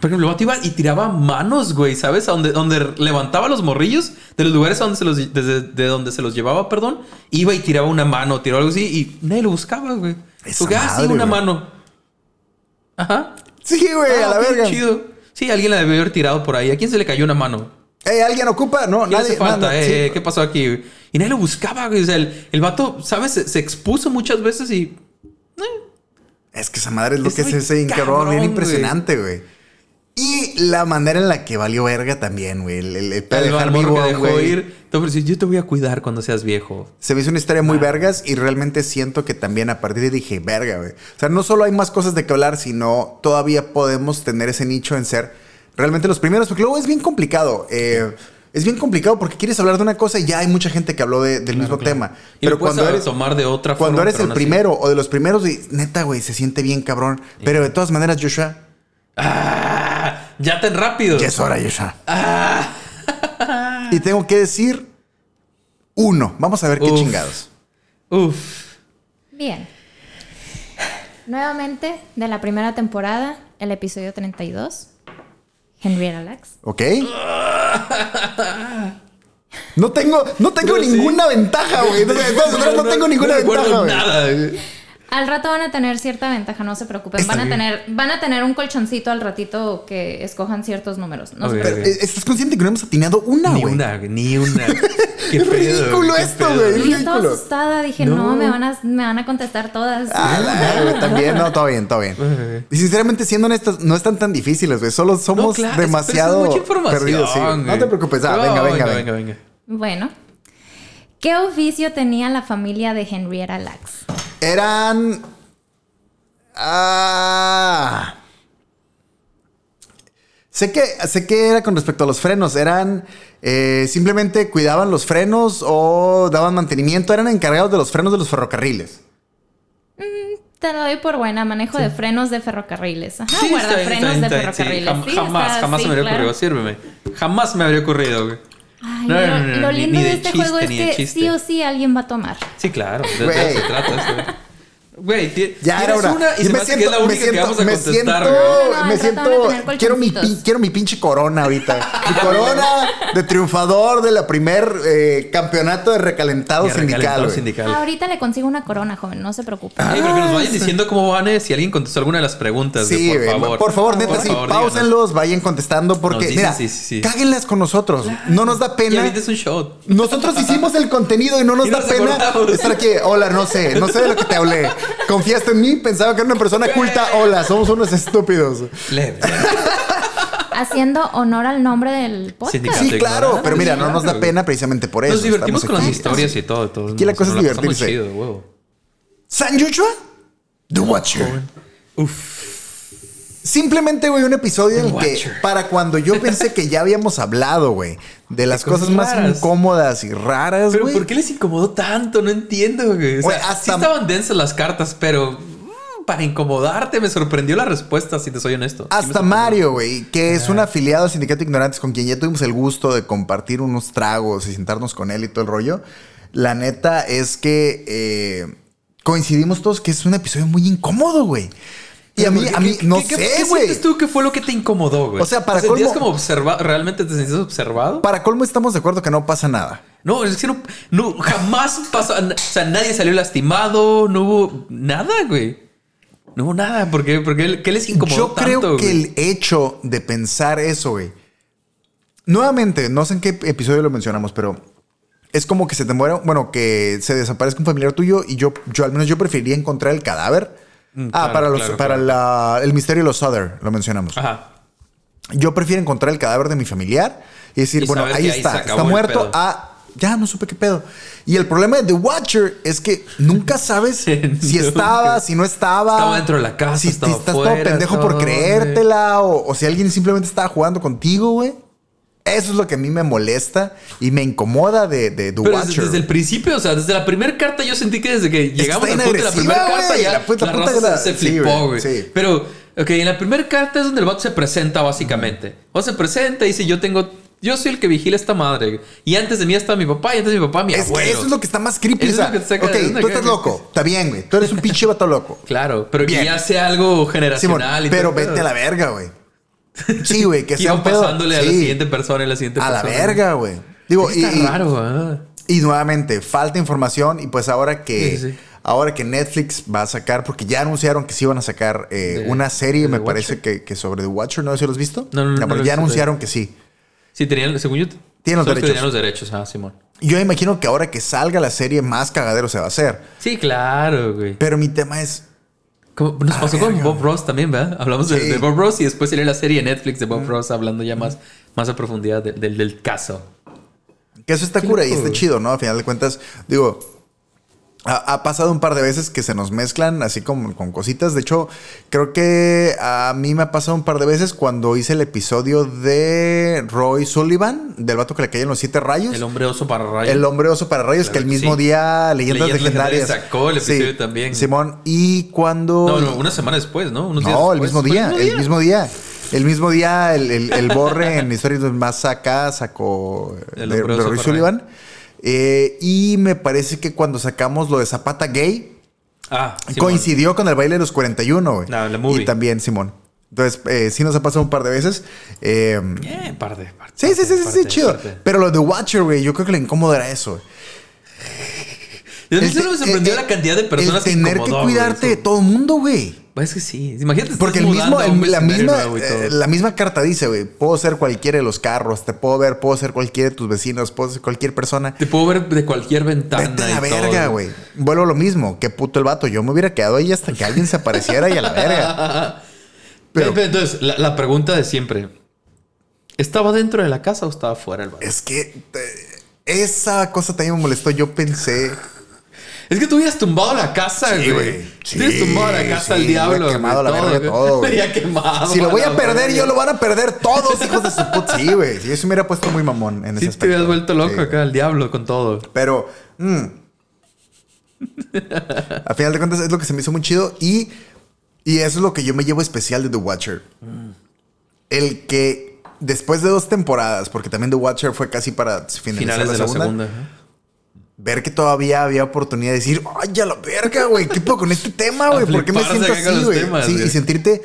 por ejemplo, el vato iba y tiraba manos, güey, ¿sabes? A donde, donde levantaba los morrillos de los lugares a donde se los, desde, de donde se los llevaba, perdón, iba y tiraba una mano, tiraba algo así y nadie lo buscaba, güey. Porque, ah, sí, una mano. Ajá. Sí, güey, a la ah, verga. Chido. Sí, alguien la debió haber tirado por ahí. ¿A quién se le cayó una mano? Eh, ¿alguien ocupa? No, nadie. Hace falta? eh, ¿Qué pasó aquí? Y nadie lo buscaba, güey. O sea, el, el vato, ¿sabes? Se, se, expuso muchas veces y... Eh, es que esa madre es lo que es ese cabrón, bien impresionante, güey. Y la manera en la que valió verga también, güey. El, el, el de dejar vivo, que dejó ir. Entonces, yo te voy a cuidar cuando seas viejo. Se me hizo una historia muy ah. vergas y realmente siento que también a partir de dije, verga, güey. O sea, no solo hay más cosas de que hablar, sino todavía podemos tener ese nicho en ser realmente los primeros, porque luego es bien complicado. Eh, es bien complicado porque quieres hablar de una cosa y ya hay mucha gente que habló del mismo tema. pero cuando eres tomar de otra cuando eres el primero o de los primeros, neta, güey, se siente bien cabrón. Pero de todas maneras, Joshua. Ah, ya tan rápido. Ya es hora, Joshua. Ah. y tengo que decir uno. Vamos a ver qué chingados. Uf. Bien. Nuevamente, de la primera temporada, el episodio 32. Henrietta Lacks. Ok. No tengo, no tengo ninguna ventaja, güey. No, no, tengo ninguna ventaja, güey. Al rato van a tener cierta ventaja, no se preocupen. van a tener, van a tener un colchoncito al ratito que escojan ciertos números. No ¿Estás consciente que no hemos atinado una, güey? Ni una, ni una. Qué ridículo esto, güey. Yo estaba asustada, dije, no, me, van a, me van a contestar todas. Ah, también, no, todo bien, todo bien. Y sinceramente, siendo honestos, no están tan difíciles, güey. Solo somos demasiado perdidos. Sí. No te preocupes, ah, venga, venga, venga, venga, Bueno. ¿Qué oficio tenía la familia de Henrietta Lacks? Eran. Ah. Sé que, sé que era con respecto a los frenos. Eran eh, simplemente cuidaban los frenos o daban mantenimiento. Eran encargados de los frenos de los ferrocarriles. Mm, te lo doy por buena. Manejo de frenos de ferrocarriles. Ajá, guarda frenos de ferrocarriles. jamás, jamás me habría ocurrido. Sírveme. Jamás me habría ocurrido, güey. Ay, no, lo, no, lo, lindo de, este juego es que sí o sí alguien va a tomar. Sí, claro. De, de eso se trata. Eso. Güey, ya era hora. Una y, me siento, que es la única me siento, que vamos a me contestar, siento, me siento, quiero mi, quiero mi pinche corona ahorita. mi corona de triunfador de la primer eh, campeonato de recalentado sindical, sindical. Ahorita le consigo una corona, joven, no se preoque. Ah, pero que nos vayan diciendo cómo van eh, si alguien contestó alguna de las preguntas. Sí, por favor. Por favor, neta, sí, pausenlos, vayan contestando porque, mira, cáguenlas con nosotros. No nos da pena. Y es un shot. Nosotros hicimos el contenido y no nos da pena estar aquí. Hola, no sé, no sé de lo que te hablé. ¿Confiaste en mí? Pensaba que era una persona culta. Hola, somos unos estúpidos. Haciendo honor al nombre del podcast. Sí, claro, pero mira, no nos da pena precisamente por eso. Nos divertimos con las historias y todo. todo Aquí la cosa es divertirse. ¿San Joshua? The Watcher. Uf. Simplemente, güey, un episodio en el que, para cuando yo pensé que ya habíamos hablado, güey, de las cosas, más incómodas y raras, Pero ¿por qué les incomodó tanto? No entiendo, güey. O sea, sí estaban densas las cartas, pero mm, para incomodarte me sorprendió la respuesta, si te soy honesto. Hasta Mario, güey, que es un afiliado al Sindicato Ignorantes con quien ya tuvimos el gusto de compartir unos tragos y sentarnos con él y todo el rollo. La neta es que eh, coincidimos todos que es un episodio muy incómodo, güey. Y a mí, a mí, no sé, güey. ¿Qué sientes tú que fue lo que te incomodó, güey? O sea, para ¿Te colmo... como observado? ¿Realmente te sentías observado? Para colmo estamos de acuerdo que no pasa nada. No, es que no, no jamás pasó. O sea, nadie salió lastimado, no hubo nada, güey. No hubo nada. ¿Por qué? Porque, ¿Qué les incomodó Yo creo que el hecho de pensar eso, güey. Nuevamente, no sé en qué episodio lo mencionamos, pero es como que se te muera, bueno, que se desaparezca un familiar tuyo y yo, yo al menos yo preferiría encontrar el cadáver Mm, ah, para, los, para el misterio de los Other, lo mencionamos. Ajá. Yo prefiero encontrar el cadáver de mi familiar y decir, bueno, ahí está, está muerto, a ya no supe qué pedo. Y el problema de The Watcher es que nunca sabes si estaba, si no estaba. Estaba dentro de la casa, si, estaba estás todo pendejo por creértela o, si alguien simplemente estaba jugando contigo, güey. Eso es lo que a mí me molesta y me incomoda de, de The Watcher. Desde, el principio, o sea, desde la primera carta yo sentí que desde que llegamos al punto de la primera carta ya la, la, se flipó, güey. Pero, ok, en la primera carta es donde el vato se presenta básicamente. O se presenta y dice, yo tengo yo soy el que vigila esta madre. Y antes de mí estaba mi papá y antes de mi papá mi es abuelo. eso es lo que está más creepy. Eso es lo que ok, tú estás loco. Está bien, güey. Tú eres un pinche vato loco. Claro, pero que ya sea algo generacional. pero vete a la verga, güey. Sí, güey, que sea un pedo. pasándole a la siguiente persona y la siguiente persona. A la verga, güey. Digo, Está y, raro, güey. Y nuevamente, falta información y pues ahora que... Ahora que Netflix va a sacar, porque ya anunciaron que sí iban a sacar eh, una serie, me parece que, que, sobre The Watcher, ¿no? ¿Sí lo has visto? No, no, no. pero ya anunciaron que sí. Sí, tenían, según yo. Tienen los derechos. Tenían los derechos, ah, Simón. Yo imagino que ahora que salga la serie, más cagadero se va a hacer. Sí, claro, güey. Pero mi tema es. Nos pasó con Bob Ross también, ¿verdad? Hablamos de, Bob Ross y después salió la serie Netflix de Bob Ross hablando ya más, más a profundidad del caso. Que eso está cura y está chido, ¿no? A final de cuentas, digo, ha, pasado un par de veces que se nos mezclan así como con cositas. De hecho, creo que a mí me ha pasado un par de veces cuando hice el episodio de Roy Sullivan, del vato que le caían los siete rayos. El hombre oso para rayos. El hombre oso para rayos, que el mismo día Leyendas, Legendarias. sacó el episodio también. Simón, y cuando. No, no, una semana después, ¿no? no, el mismo día, el mismo día. El mismo día, el, Borre en Historias Más acá sacó el de, de Roy Sullivan. Eh, y me parece que cuando sacamos lo de Zapata Gay, ah, coincidió con el baile de los 41, güey. No, la movie. Y también Simón. Entonces, eh, sí nos ha pasado un par de veces. Eh, par de, Sí, sí, sí, sí, chido. Pero lo de Watcher, güey, yo creo que le incómodo era eso. Mí me sorprendió la cantidad de personas el tener que, cuidarte de todo el mundo, güey. Pues que sí. Imagínate. Porque el mismo, la, misma, eh, la misma carta dice, güey, puedo ser cualquiera de los carros, te puedo ver, puedo ser cualquiera de tus vecinos, puedo ser cualquier persona. Te puedo ver de cualquier ventana. Vete a la verga, güey. Vuelvo a lo mismo. Qué puto el vato. Yo me hubiera quedado ahí hasta que alguien se apareciera y a la verga. Pero, entonces, la, pregunta de siempre. ¿Estaba dentro de la casa o estaba fuera el vato? Es que eh, esa cosa también me molestó. Yo pensé... Es que tú hubieras tumbado la casa, güey. Sí, tú hubieras tumbado la casa al diablo. quemado la verga todo, quemado. Si lo voy a perder, yo lo van a perder todos, hijos de su puta. Sí, güey. Si eso me hubiera puesto muy mamón en ese aspecto. Sí, te hubieras vuelto loco acá, al diablo con todo. Pero, mm, a final de cuentas, es lo que se me hizo muy chido. Y, y eso es lo que yo me llevo especial de The Watcher. Mm. El que después de dos temporadas, porque también The Watcher fue casi para finalizar la, de segunda, la segunda ver que todavía había oportunidad de decir, ay, ya la verga, güey, ¿qué puedo con este tema, güey? ¿Por qué me siento así, güey? Sí, y sentirte.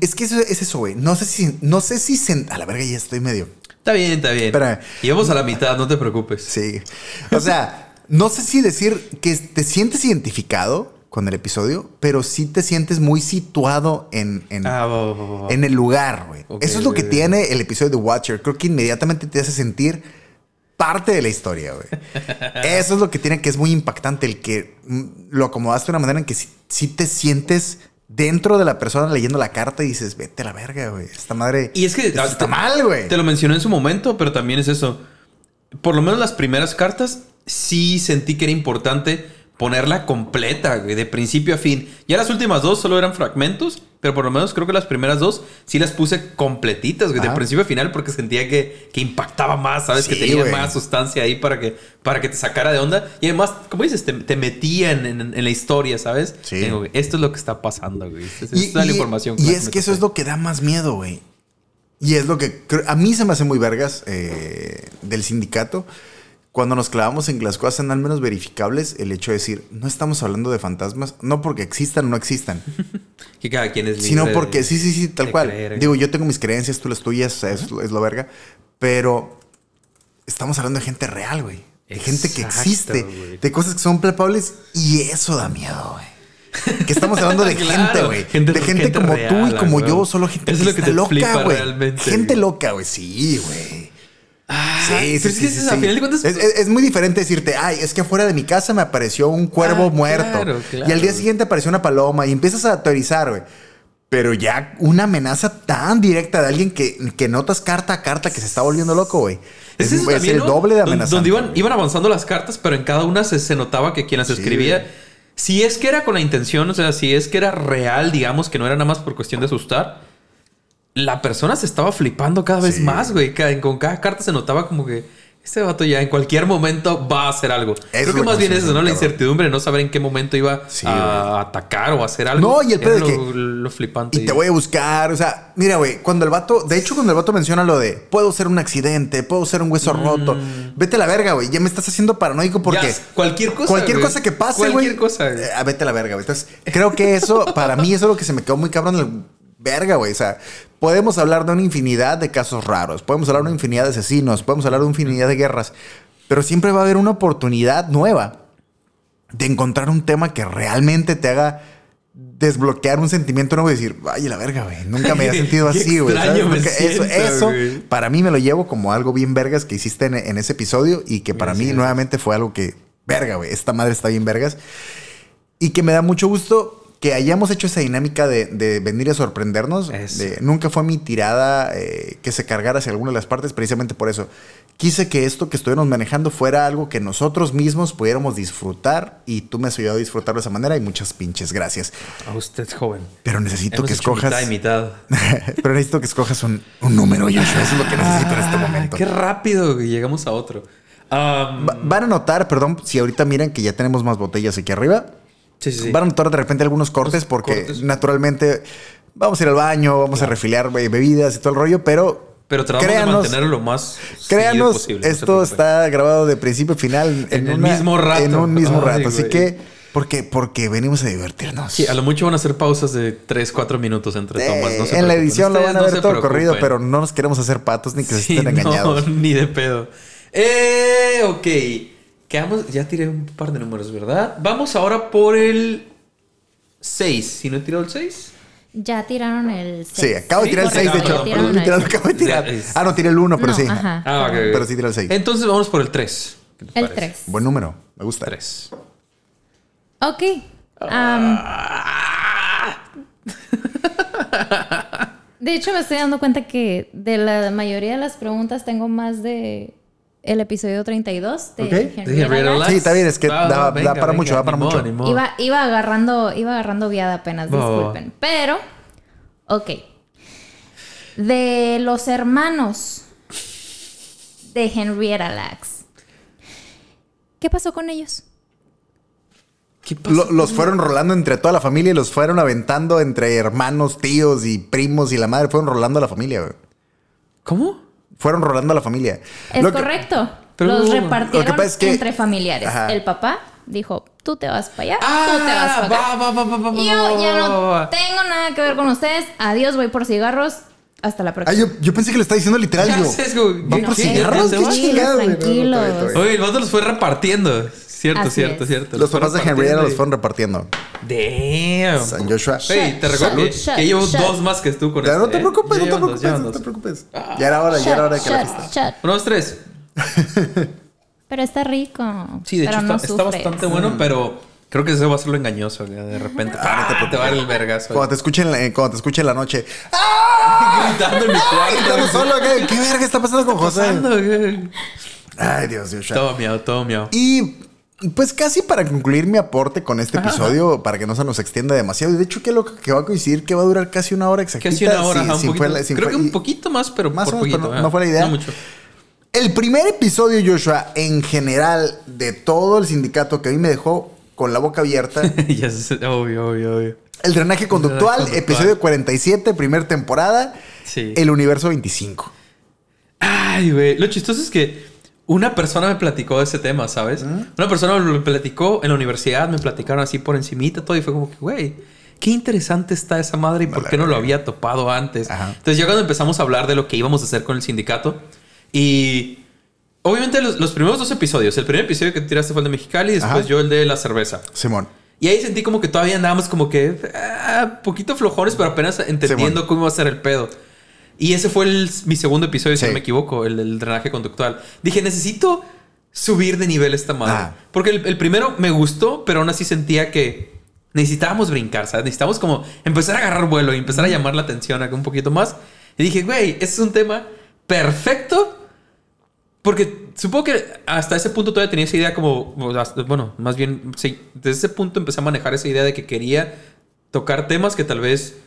Es que eso es eso, güey. No sé si, no sé si a la verga ya estoy medio. Está bien, está bien. Espera. Y vamos a la mitad, no te preocupes. Sí. O sea, no sé si decir que te sientes identificado con el episodio, pero sí te sientes muy situado en, en, ah, en el lugar, güey. eso es lo que tiene el episodio de Watcher. Creo que inmediatamente te hace sentir parte de la historia, güey. Eso es lo que tiene que es muy impactante, el que mm, lo acomodaste de una manera en que si, te sientes dentro de la persona leyendo la carta y dices, vete a la verga, güey. Esta madre. Y es que está mal, güey. Te lo mencioné en su momento, pero también es eso. Por lo menos las primeras cartas sí sentí que era importante ponerla completa, güey, de principio a fin. Ya las últimas dos solo eran fragmentos, pero por lo menos creo que las primeras dos sí las puse completitas, güey, de principio a final, porque sentía que, que impactaba más, ¿sabes? que tenía más sustancia ahí para que, para que te sacara de onda. Y además, como dices, te, te metía en, la historia, ¿sabes? Sí. esto es lo que está pasando, güey. Esta es la información. Y es que eso es lo que da más miedo, güey. Y es lo que a mí se me hace muy vergas eh, del sindicato cuando nos clavamos en que las cosas sean al menos verificables, el hecho de decir, no estamos hablando de fantasmas, no porque existan o no existan. que cada quien es libre Sino porque, sí, sí, sí, tal cual. Digo, yo tengo mis creencias, tú las tuyas, es, lo verga. Pero estamos hablando de gente real, güey. De gente que existe, de cosas que son palpables y eso da miedo, güey. Que estamos hablando de gente, güey. de gente, como tú y como yo, solo gente que, está loca, güey. Gente loca, güey. Sí, güey. Ah, sí, sí, sí, sí, es, muy diferente decirte, ay, es que afuera de mi casa me apareció un cuervo ah, muerto. Y al día siguiente apareció una paloma y empiezas a teorizar, güey. Pero ya una amenaza tan directa de alguien que, que notas carta a carta que se está volviendo loco, güey. Es, el doble de amenaza. Donde iban, iban avanzando las cartas, pero en cada una se, notaba que quien las escribía, si es que era con la intención, o sea, si es que era real, digamos, que no era nada más por cuestión de asustar, la persona se estaba flipando cada vez más, güey. Con cada carta se notaba como que este vato ya en cualquier momento va a hacer algo. Creo que más bien es eso, ¿no? La incertidumbre, no saber en qué momento iba a atacar o a hacer algo. No, y el pedo de que. Lo flipante. Y te voy a buscar. O sea, mira, güey, cuando el vato. De hecho, cuando el vato menciona lo de puedo ser un accidente, puedo ser un hueso mm. roto. Vete a la verga, güey. Ya me estás haciendo paranoico porque. cualquier cosa. Cualquier cosa que pase, güey. Cualquier cosa. Eh, vete a la verga, güey. Entonces, creo que eso, para mí, eso es lo que se me quedó muy cabrón. El verga, güey. O sea, podemos hablar de una infinidad de casos raros. Podemos hablar de una infinidad de asesinos. Podemos hablar de una infinidad de guerras pero siempre va a haber una oportunidad nueva de encontrar un tema que realmente te haga desbloquear un sentimiento nuevo y decir, ay, la verga, güey, nunca me había sentido así, güey. Eso, eso para mí me lo llevo como algo bien vergas que hiciste en, ese episodio y que para mí nuevamente fue algo que, verga, güey, esta madre está bien vergas. Y que me da mucho gusto que hayamos hecho esa dinámica de, venir a sorprendernos. nunca fue mi tirada eh, que se cargara hacia alguna de las partes, precisamente por eso. Quise que esto que estuviéramos manejando fuera algo que nosotros mismos pudiéramos disfrutar y tú me has ayudado a disfrutar de esa manera y muchas pinches gracias. A usted, joven. Pero necesito que escojas. Mitad y mitad. pero necesito que escojas un, número, Eso es lo que necesito en este momento. Qué rápido llegamos a otro. van a notar, perdón, si ahorita miran que ya tenemos más botellas aquí arriba. Van a notar de repente algunos cortes porque naturalmente vamos a ir al baño, vamos a refiliar bebidas y todo el rollo, pero pero tratamos de mantenerlo lo más créanos, posible. Esto está grabado de principio a final en, el mismo rato. En un mismo rato. Así que, porque, porque venimos a divertirnos. Sí, a lo mucho van a hacer pausas de 3, 4 minutos entre tomas. en la edición lo van a ver todo corrido, pero no nos queremos hacer patos ni que se estén engañados. ni de pedo. Eh, ok. Quedamos, ya tiré un par de números, ¿verdad? Vamos ahora por el 6. Si no he tirado el 6. Ya tiraron el 6. Sí, acabo de tirar el 6, de hecho. acabo de tirar. Ah, no, tiré el 1, pero sí. Ah, ok. Pero sí tiré el 6. Entonces vamos por el 3. El 3. Buen número. Me gusta. 3. Ok. de hecho, me estoy dando cuenta que de la mayoría de las preguntas tengo más de el episodio 32 de okay. Henry Sí, está bien, es que da, para mucho, da para mucho. Iba, iba, agarrando, iba agarrando viada apenas, disculpen. Pero, ok. De los hermanos de Henrietta Lacks, ¿qué pasó con ellos? ¿Qué pasó los fueron rolando entre toda la familia y los fueron aventando entre hermanos, tíos y primos y la madre. Fueron rolando a la familia, ¿Cómo? Fueron rolando a la familia. Es correcto. Los repartieron entre familiares. El papá dijo, tú te vas para allá, tú te vas para acá. Va, va, va, yo ya no tengo nada que ver con ustedes. Adiós, voy por cigarros. Hasta la próxima. Ah, yo, pensé que lo estaba diciendo literal. ¿Va por cigarros? Qué Tranquilos. Oye, el vato los fue repartiendo. Cierto, cierto, cierto. Los papás de Henrietta los fueron repartiendo. Damn. San Joshua. Hey, te recuerdo que, llevo dos más que tú con ya, No te este, preocupes, no te preocupes, no te preocupes. Ya era hora, ya era hora de que la fiesta. Uno, dos, tres. pero está rico. Sí, de hecho está, bastante bueno, pero creo que eso va a ser lo engañoso. De repente, ah, te, te va a dar el vergazo. Cuando te escuchen, eh, cuando te escuchen la noche. ¡Ah! Gritando en mi cuarto. solo, ¿qué, ¿qué verga está pasando con José? Ay, Dios, Dios. Todo miau, todo miau. Y pues casi para concluir mi aporte con este episodio, para que no se nos extienda demasiado. Y de hecho, qué loco que va a coincidir que va a durar casi una hora exactita. Casi una hora, Creo que un poquito más, pero más por poquito, no, fue la idea. No mucho. El primer episodio, Joshua, en general, de todo el sindicato que a mí me dejó con la boca abierta. ya obvio, obvio, obvio. El drenaje conductual, episodio 47, primera temporada. Sí. El universo 25. Ay, güey. Lo chistoso es que una persona me platicó de ese tema, ¿sabes? Una persona me platicó en la universidad, me platicaron así por encimita todo y fue como que, güey, qué interesante está esa madre y por qué no lo había topado antes. Entonces ya cuando empezamos a hablar de lo que íbamos a hacer con el sindicato y obviamente los, primeros dos episodios, el primer episodio que tiraste fue el de Mexicali y después yo el de la cerveza. Simón. Y ahí sentí como que todavía andábamos como que ah, poquito flojones, pero apenas entendiendo cómo iba a ser el pedo. Y ese fue mi segundo episodio, si no me equivoco, el del drenaje conductual. Dije, necesito subir de nivel esta madre. Ah. Porque el, primero me gustó, pero aún así sentía que necesitábamos brincar, ¿sabes? Necesitábamos como empezar a agarrar vuelo y empezar a llamar la atención un poquito más. Y dije, güey, ese es un tema perfecto. Porque supongo que hasta ese punto todavía tenía esa idea como, bueno, más bien, sí, desde ese punto empecé a manejar esa idea de que quería tocar temas que tal vez,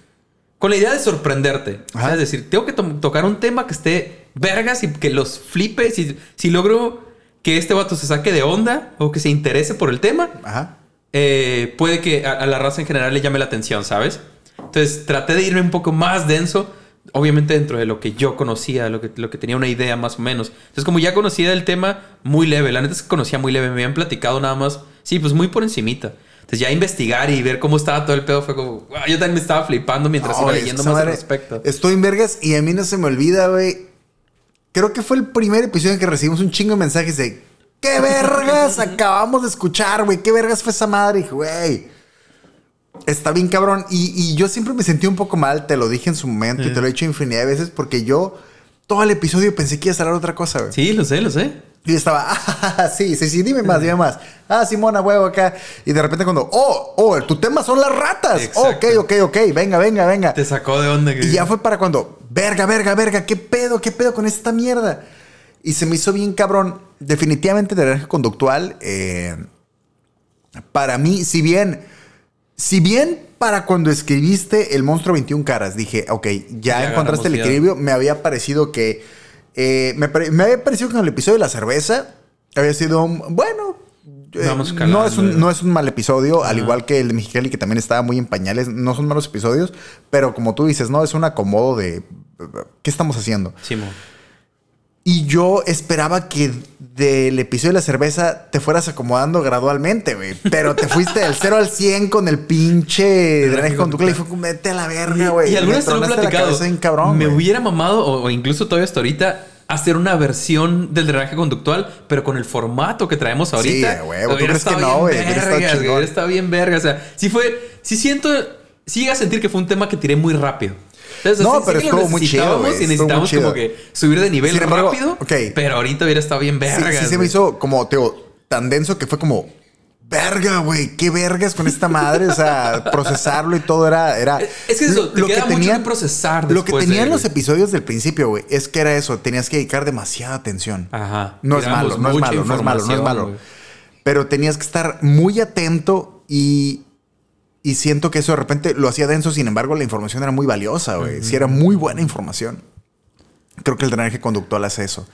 con la idea de sorprenderte. Es decir, tengo que tocar un tema que esté vergas y que los flipe. Si, si logro que este vato se saque de onda o que se interese por el tema, eh, puede que a, la raza en general le llame la atención, ¿sabes? Entonces traté de irme un poco más denso, obviamente dentro de lo que yo conocía, lo que, lo que tenía una idea más o menos. Entonces como ya conocía el tema, muy leve, la neta es que conocía muy leve, me habían platicado nada más, sí, pues muy por encimita. Entonces ya investigar y ver cómo estaba todo el pedo fue como, yo también me estaba flipando mientras iba leyendo más al respecto. Estoy en vergas y a mí no se me olvida, güey, Creo que fue el primer episodio en que recibimos un chingo de mensajes de ¿Qué vergas acabamos de escuchar, güey? ¿Qué vergas fue esa madre? Y güey, está bien cabrón. Y, yo siempre me sentí un poco mal, te lo dije en su momento y te lo he dicho infinidad de veces porque yo todo el episodio pensé que iba a salir otra cosa, güey. Sí, lo sé, lo sé. Y estaba, ah, sí, sí, sí, dime más, dime más. Ah, Simona, huevo, acá. Y de repente cuando, oh, oh, tu tema son las ratas. ok, ok, ok, venga, venga, venga. Te sacó de onda. Y ya fue para cuando, verga, verga, verga, ¿qué pedo, qué pedo con esta mierda? Y se me hizo bien cabrón. Definitivamente de drenaje conductual, eh, para mí, si bien, si bien para cuando escribiste El Monstruo 21 Caras, dije, ok, ya, encontraste el equilibrio, me había parecido que, eh, me, había parecido que en el episodio de la cerveza había sido, bueno, eh, no, es un, no es un mal episodio, al igual que el de Mexicali, que también estaba muy en pañales. No son malos episodios, pero como tú dices, no es un acomodo de ¿qué estamos haciendo? Y yo esperaba que del episodio de la cerveza te fueras acomodando gradualmente, güey. Pero te fuiste del 0 al 100 con el pinche drenaje conductual y fue como, mete a la verga, güey. Y algunas te lo he platicado. me hubiera mamado, o, incluso todavía hasta ahorita, hacer una versión del drenaje conductual, pero con el formato que traemos ahorita. Sí, güey. ¿Tú crees que no, güey? Está bien verga. O sea, sí fue... Sí siento... Sí llega a sentir que fue un tema que tiré muy rápido no, pero estuvo muy chido. Y necesitamos como que subir de nivel rápido. Pero ahorita hubiera estado bien verga. Sí, se me hizo como, teo, tan denso que fue como. Verga, güey, qué vergas con esta madre. O sea, procesarlo y todo era. era es que eso, lo que tenían procesar. Lo que tenían los episodios del principio, güey, es que era eso. Tenías que dedicar demasiada atención. Ajá. No es malo, no es malo, no es malo, no es malo. Pero tenías que estar muy atento y y siento que eso de repente lo hacía denso, sin embargo, la información era muy valiosa, güey. Si era muy buena información. Creo que el drenaje conductual hace eso.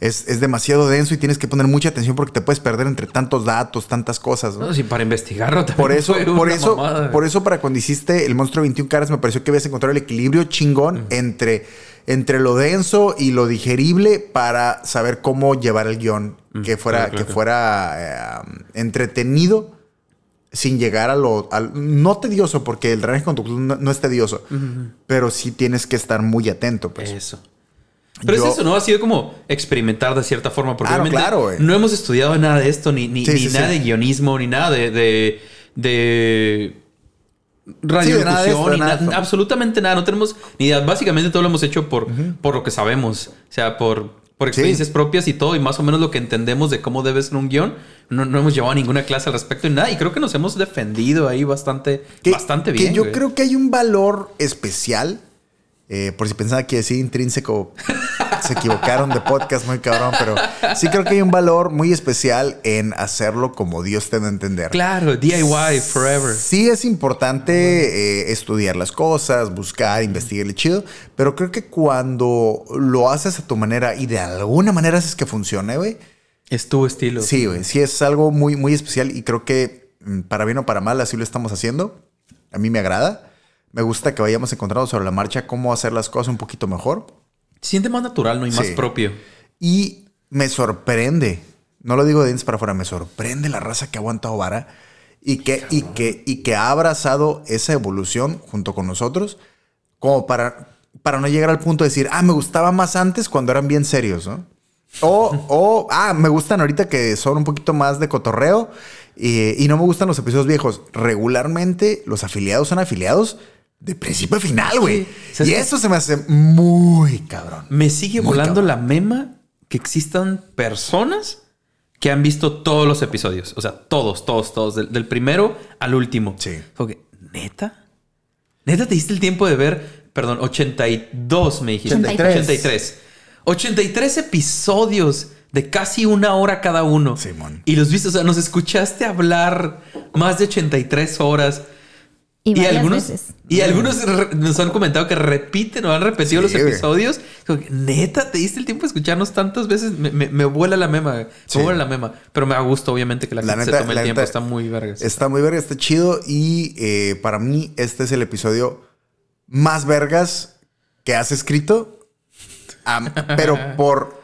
Es, demasiado denso y tienes que poner mucha atención porque te puedes perder entre tantos datos, tantas cosas. No, sí, para investigarlo también. Por eso, por eso, por eso, para cuando hiciste el monstruo 21 caras, me pareció que habías encontrado el equilibrio chingón entre, entre lo denso y lo digerible para saber cómo llevar el guion que fuera, que fuera eh, entretenido sin llegar a lo no tedioso porque el drenaje conductual no, es tedioso, pero sí tienes que estar muy atento, pues. Eso. Pero es eso, ¿no? Ha sido como experimentar de cierta forma. Porque claro, no hemos estudiado nada de esto, ni, ni, nada de guionismo, ni nada de, de, de radiodifusión, ni absolutamente nada. No tenemos ni idea. Básicamente todo lo hemos hecho por, por lo que sabemos. O sea, por, por experiencias propias y todo, y más o menos lo que entendemos de cómo debe ser un guion. No, hemos llevado ninguna clase al respecto y nada, y creo que nos hemos defendido ahí bastante, bastante bien. Que yo creo que hay un valor especial eh, por si pensaba que decía intrínseco, se equivocaron de podcast muy cabrón, pero sí creo que hay un valor muy especial en hacerlo como Dios te da a entender. Claro, DIY forever. Sí es importante eh, estudiar las cosas, buscar, investigar el chido, pero creo que cuando lo haces a tu manera y de alguna manera haces que funcione, güey. Es tu estilo. Sí, güey. Sí es algo muy, muy especial y creo que mm, para bien o para mal así lo estamos haciendo. A mí me agrada. Me gusta que vayamos encontrando sobre la marcha cómo hacer las cosas un poquito mejor. Siente más natural, ¿no? Y más propio. Y me sorprende, no lo digo de dientes para afuera, me sorprende la raza que ha aguantado vara y que, y que, y que ha abrazado esa evolución junto con nosotros, como para, para no llegar al punto de decir, ah, me gustaba más antes cuando eran bien serios, ¿no? O, o, ah, me gustan ahorita que son un poquito más de cotorreo y, y no me gustan los episodios viejos. Regularmente los afiliados son afiliados de principio a final, güey. y eso se me hace muy cabrón. Me sigue volando la mema que existan personas que han visto todos los episodios. O sea, todos, todos, todos. Del, primero al último. Sí. Porque, ¿neta? ¿Neta te diste el tiempo de ver, perdón, 82 me dijiste? 83. 83. 83 episodios de casi una hora cada uno. Simón. Y los viste, o sea, nos escuchaste hablar más de 83 horas. Y, algunos, y algunos nos han comentado que repiten o han repetido los episodios. Neta, te diste el tiempo de escucharnos tantas veces. Me, vuela la mema. Me vuela la mema. Pero me da gusto, obviamente, que la, gente se tome el tiempo. Está muy verga. Está muy verga, está chido. Y eh, para mí, este es el episodio más vergas que has escrito. pero por,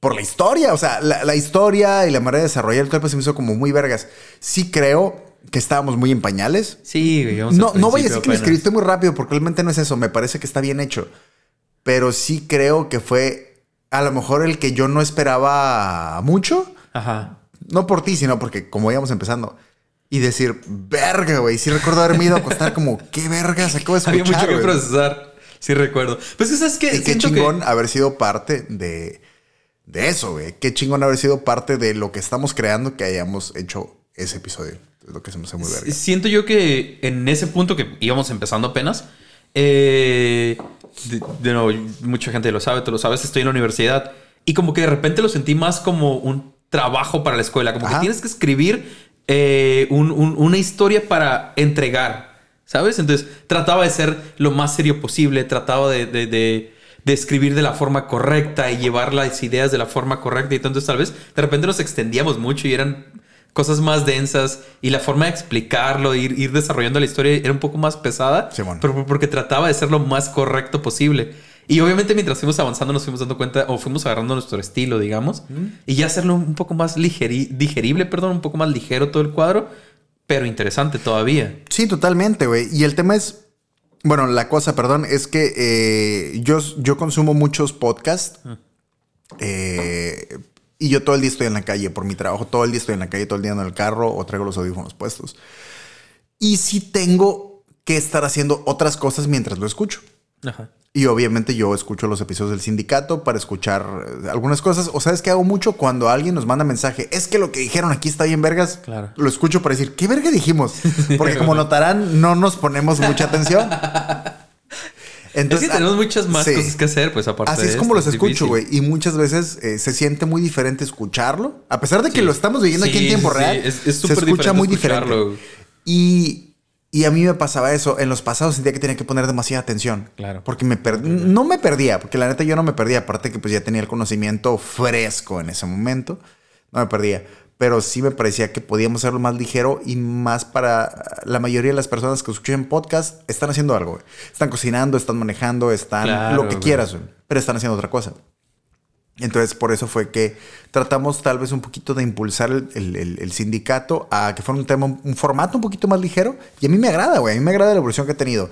por la historia. O sea, la, historia y la manera de desarrollar el cuerpo se me hizo como muy vergas. Sí creo que estábamos muy en pañales. Sí, No, no voy a decir que lo escribiste muy rápido, porque realmente no es eso. Me parece que está bien hecho. Pero sí creo que fue a lo mejor el que yo no esperaba mucho. Ajá. No por ti, sino porque como íbamos empezando. Y decir, verga, güey. Sí recuerdo haberme ido a acostar como, qué vergas acabo de escuchar. Había mucho que procesar. Sí recuerdo. Pues es que... Y qué chingón haber sido parte de, de eso, güey. Qué chingón haber sido parte de lo que estamos creando que hayamos hecho ese episodio. Es lo que se me hace muy verga. Siento yo que en ese punto que íbamos empezando apenas, eh, de, nuevo, mucha gente lo sabe, tú lo sabes, estoy en la universidad y como que de repente lo sentí más como un trabajo para la escuela, como que tienes que escribir eh, una historia para entregar, ¿sabes? Entonces trataba de ser lo más serio posible, trataba de, de, escribir de la forma correcta y llevar las ideas de la forma correcta y entonces tal vez de repente nos extendíamos mucho y eran cosas más densas y la forma de explicarlo, ir, ir desarrollando la historia era un poco más pesada, pero porque trataba de ser lo más correcto posible. Y obviamente mientras fuimos avanzando nos fuimos dando cuenta o fuimos agarrando nuestro estilo, digamos, y ya hacerlo un poco más digerible, perdón, un poco más ligero todo el cuadro, pero interesante todavía. Sí, totalmente, güey. Y el tema es, bueno, la cosa, perdón, es que eh, yo, yo consumo muchos podcasts. Eh, y yo todo el día estoy en la calle por mi trabajo, todo el día estoy en la calle, todo el día en el carro o traigo los audífonos puestos. Y sí tengo que estar haciendo otras cosas mientras lo escucho. Y obviamente yo escucho los episodios del sindicato para escuchar eh, algunas cosas. O sabes que hago mucho cuando alguien nos manda mensaje. Es que lo que dijeron aquí está bien vergas. Claro. Lo escucho para decir, ¿qué verga dijimos? Porque como notarán, no nos ponemos mucha atención. Entonces, es que tenemos muchas más cosas que hacer, pues aparte Así es como los escucho, güey. Y muchas veces eh, se siente muy diferente escucharlo. A pesar de que lo estamos viviendo aquí en tiempo real, es, se escucha muy diferente. Y, y, a mí me pasaba eso. En los pasados sentía que tenía que poner demasiada atención. Claro. Porque me no me perdía, porque la neta yo no me perdía. Aparte que pues ya tenía el conocimiento fresco en ese momento. No me perdía pero sí me parecía que podíamos hacerlo más ligero y más para la mayoría de las personas que escuchan podcast están haciendo algo. Están cocinando, están manejando, están lo que quieras, pero están haciendo otra cosa. Entonces, por eso fue que tratamos tal vez un poquito de impulsar el, sindicato a que fuera un tema, un formato un poquito más ligero. Y a mí me agrada, güey. A mí me agrada la evolución que ha tenido.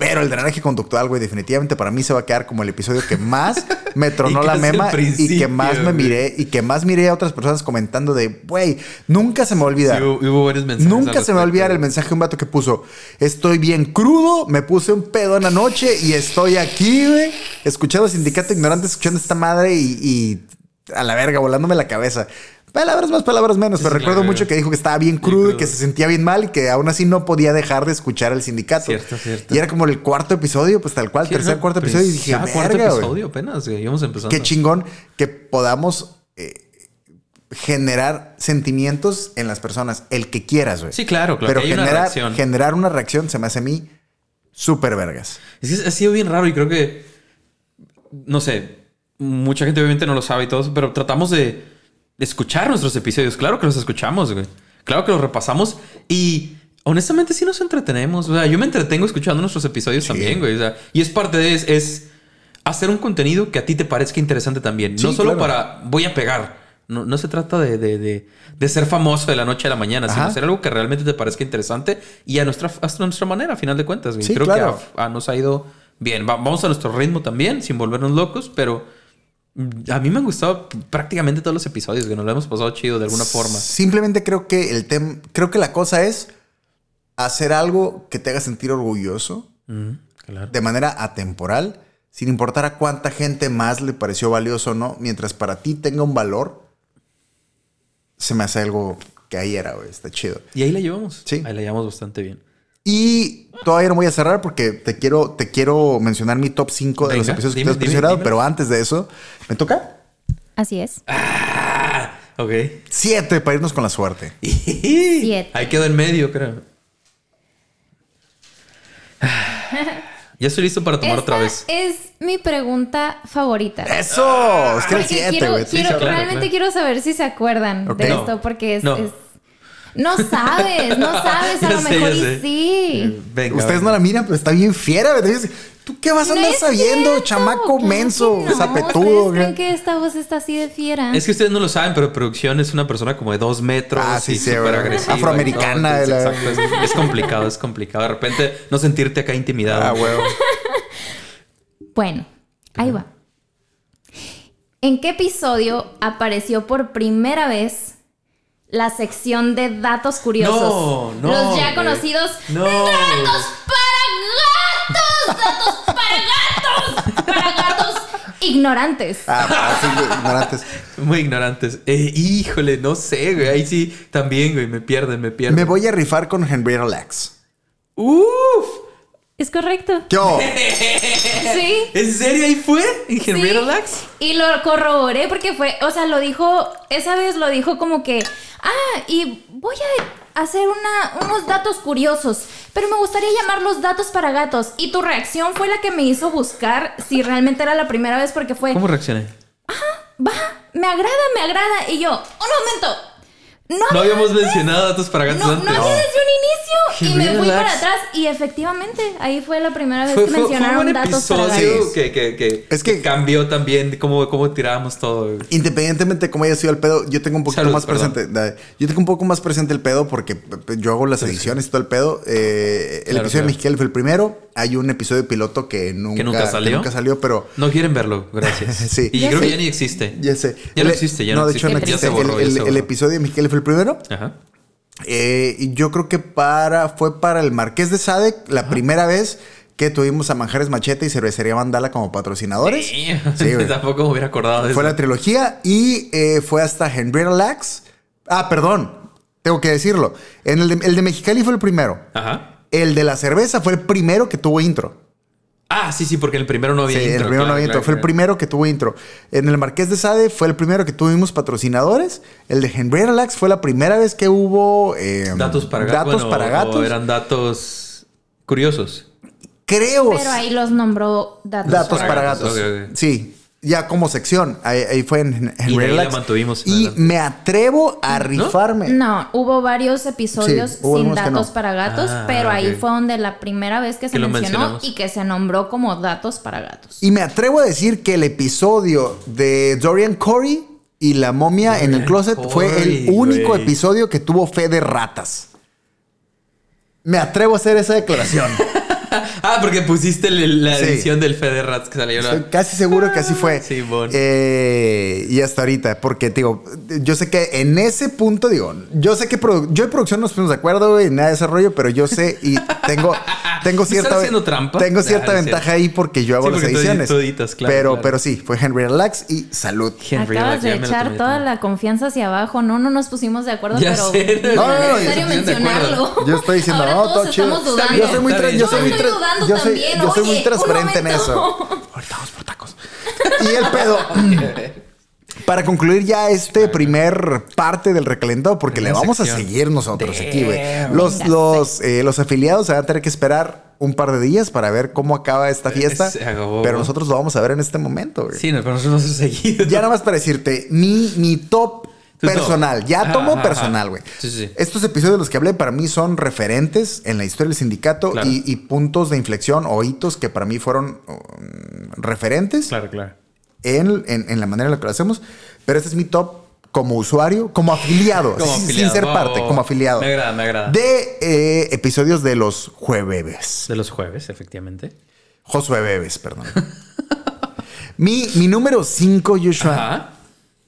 Pero el drenaje conductual, güey, definitivamente para mí se va a quedar como el episodio que más me tronó la mema y que más me miré y que más miré a otras personas comentando de, güey, nunca se me va a olvidar. hubo, varios mensajes nunca se me va a olvidar el mensaje de un vato que puso, estoy bien crudo, me puse un pedo en la noche y estoy aquí, güey, escuchando Sindicato Ignorante, escuchando esta madre y, y a la verga, volándome la cabeza. Palabras más, palabras menos, pero recuerdo mucho que dijo que estaba bien crudo y que se sentía bien mal y que aún así no podía dejar de escuchar el sindicato. Cierto, cierto. Y era como el cuarto episodio, pues tal cual, tercer, cuarto episodio. Y dije, ah, cuarto episodio apenas, íbamos empezando. Qué chingón que podamos eh, generar sentimientos en las personas, el que quieras, güey. Sí, claro, claro. Pero generar, una generar una reacción se me hace a mí súper vergas. Es que ha sido bien raro y creo que, no sé, mucha gente obviamente no lo sabe y todo, pero tratamos de escuchar nuestros episodios. Claro que los escuchamos, güey. Claro que los repasamos y honestamente sí nos entretenemos. O sea, yo me entretengo escuchando nuestros episodios también, güey. O sea, y es parte de es, hacer un contenido que a ti te parezca interesante también. no solo para voy a pegar. No, no se trata de, de, de, ser famoso de la noche a la mañana, sino hacer algo que realmente te parezca interesante y a nuestra, a nuestra manera, a final de cuentas. Güey. Creo que nos ha ido bien. vamos a nuestro ritmo también, sin volvernos locos, pero a mí me han gustado prácticamente todos los episodios, que nos lo hemos pasado chido de alguna forma. Simplemente creo que el tema, creo que la cosa es hacer algo que te haga sentir orgulloso de manera atemporal, sin importar a cuánta gente más le pareció valioso o no, mientras para ti tenga un valor, se me hace algo que ahí era, güey. Está chido. Y ahí la llevamos. Sí. Ahí la llevamos bastante bien. Y todavía no voy a cerrar porque te quiero, te quiero mencionar mi top 5 de los episodios que te has mencionado, pero antes de eso, ¿me toca? Así es. Ah, ok. Siete para irnos con la suerte. Siete. Ahí quedó en medio, creo. Ya estoy listo para tomar otra vez. Es mi pregunta favorita. Eso, es que el 7, güey. realmente quiero saber si se acuerdan de esto, porque es, no. Sabes, no sabes, a lo mejor y sí. Ustedes no la miran, pero está bien fiera. ¿Tú qué vas a andar sabiendo, chamaco menso, no. zapetudo? creen que esta voz está así de fiera? Es que ustedes no lo saben, pero producción es una persona como de dos metros ah, sí, y súper agresiva. Afroamericana. exacto. Es, complicado, es complicado. De repente no sentirte acá intimidado. Ah, huevo. bueno, ahí va. ¿En qué episodio apareció por primera vez la sección de datos curiosos? No, no. Los ya conocidos no, datos gatos, para gatos, para gatos ignorantes. Ah, sí, ignorantes. Muy ignorantes. Eh, híjole, no sé, güey. Ahí sí, también, güey, me pierden, me pierden. Me voy a rifar con Henrietta Lacks. Uf. Es correcto. Yo. sí. ¿En serio ahí fue? ¿En Henrietta Lacks? Y lo corroboré porque fue, o sea, lo dijo, esa vez lo dijo como que, ah, y voy a hacer una, unos datos curiosos, pero me gustaría llamar los datos para gatos. Y tu reacción fue la que me hizo buscar si realmente era la primera vez porque fue... ¿Cómo reaccioné? Ajá, va, me agrada, me agrada. Y yo, un momento, no, habíamos mencionado datos para gatos no, antes. No había desde un inicio. y me fui para atrás. Y efectivamente, ahí fue la primera vez que mencionaron fue datos para gatos. Que, que, que, es que, cambió también cómo, cómo tirábamos todo. Independientemente de cómo haya sido el pedo, yo tengo un poquito más presente. Yo tengo un poco más presente el pedo porque yo hago las ediciones y todo el pedo. Eh, el episodio de Mexicali fue el primero. Hay un episodio piloto que nunca, nunca salió. nunca salió, pero. No quieren verlo, gracias. sí. Y creo que ya ni existe. Ya sé. Ya no existe, ya no, de hecho no existe. el, episodio de Mexicali fue el primero. Ajá. Eh, yo creo que para fue para el Marqués de Sade la primera vez que tuvimos a Manjares Machete y Cervecería Mandala como patrocinadores. Sí, tampoco me hubiera acordado de fue eso. Fue la trilogía y eh, fue hasta Henrietta Lacks. Ah, perdón, tengo que decirlo. En el de, el de Mexicali fue el primero. Ajá. El de la cerveza fue el primero que tuvo intro. Ah, sí, sí, porque el primero no había sí, el primero no había intro. fue el primero que tuvo intro. En el Marqués de Sade fue el primero que tuvimos patrocinadores. El de Henry Relax fue la primera vez que hubo... Em, datos para, datos para gatos. eran datos curiosos. Creo. Pero ahí los nombró datos, datos para, gatos. Sí ya como sección. Ahí, fue en, en y Relax. mantuvimos. Y me atrevo a rifarme. No, hubo varios episodios sin datos para gatos, ah, pero ahí fue donde la primera vez que se mencionó y que se nombró como datos para gatos. Y me atrevo a decir que el episodio de Dorian Corey y la momia en el closet fue el único episodio que tuvo fe de ratas. Me atrevo a hacer esa declaración. ah, porque pusiste la edición del del Rats que salió. Estoy casi seguro que así fue. Sí, bueno. Eh, y hasta ahorita, porque digo, yo sé que en ese punto, digo, yo sé que yo y producción nos fuimos de acuerdo y nada de desarrollo, pero yo sé y tengo, tengo cierta, trampa? tengo cierta ventaja ahí porque yo hago las ediciones. pero, pero sí, fue Henry Relax y salud. Henry Acabas de echar toda la confianza hacia abajo. No, no nos pusimos de acuerdo, pero sé, no, no, no, es necesario mencionarlo. Yo estoy diciendo, no, todo chido. Yo soy muy, yo soy muy yo soy, yo soy muy transparente en eso. Ahorita vamos por tacos. Y el pedo. Para concluir ya este primer parte del recalentado, porque le vamos a seguir nosotros aquí, güey. Los, los, eh, los afiliados se van a tener que esperar un par de días para ver cómo acaba esta fiesta. Pero nosotros lo vamos a ver en este momento, güey. Sí, pero nosotros vamos a seguir. Ya nada más para decirte, mi, mi top personal. Ya tomo personal, güey. Estos episodios de los que hablé para mí son referentes en la historia del sindicato y, puntos de inflexión o hitos que para mí fueron um, referentes. Claro, claro. En, la manera en la que lo hacemos. Pero este es mi top como usuario, como afiliado, sin, ser parte, como afiliado. Me agrada, me agrada. De eh, episodios de los jueves. De los jueves, efectivamente. Josué Bebes, perdón. mi, mi número 5, Joshua.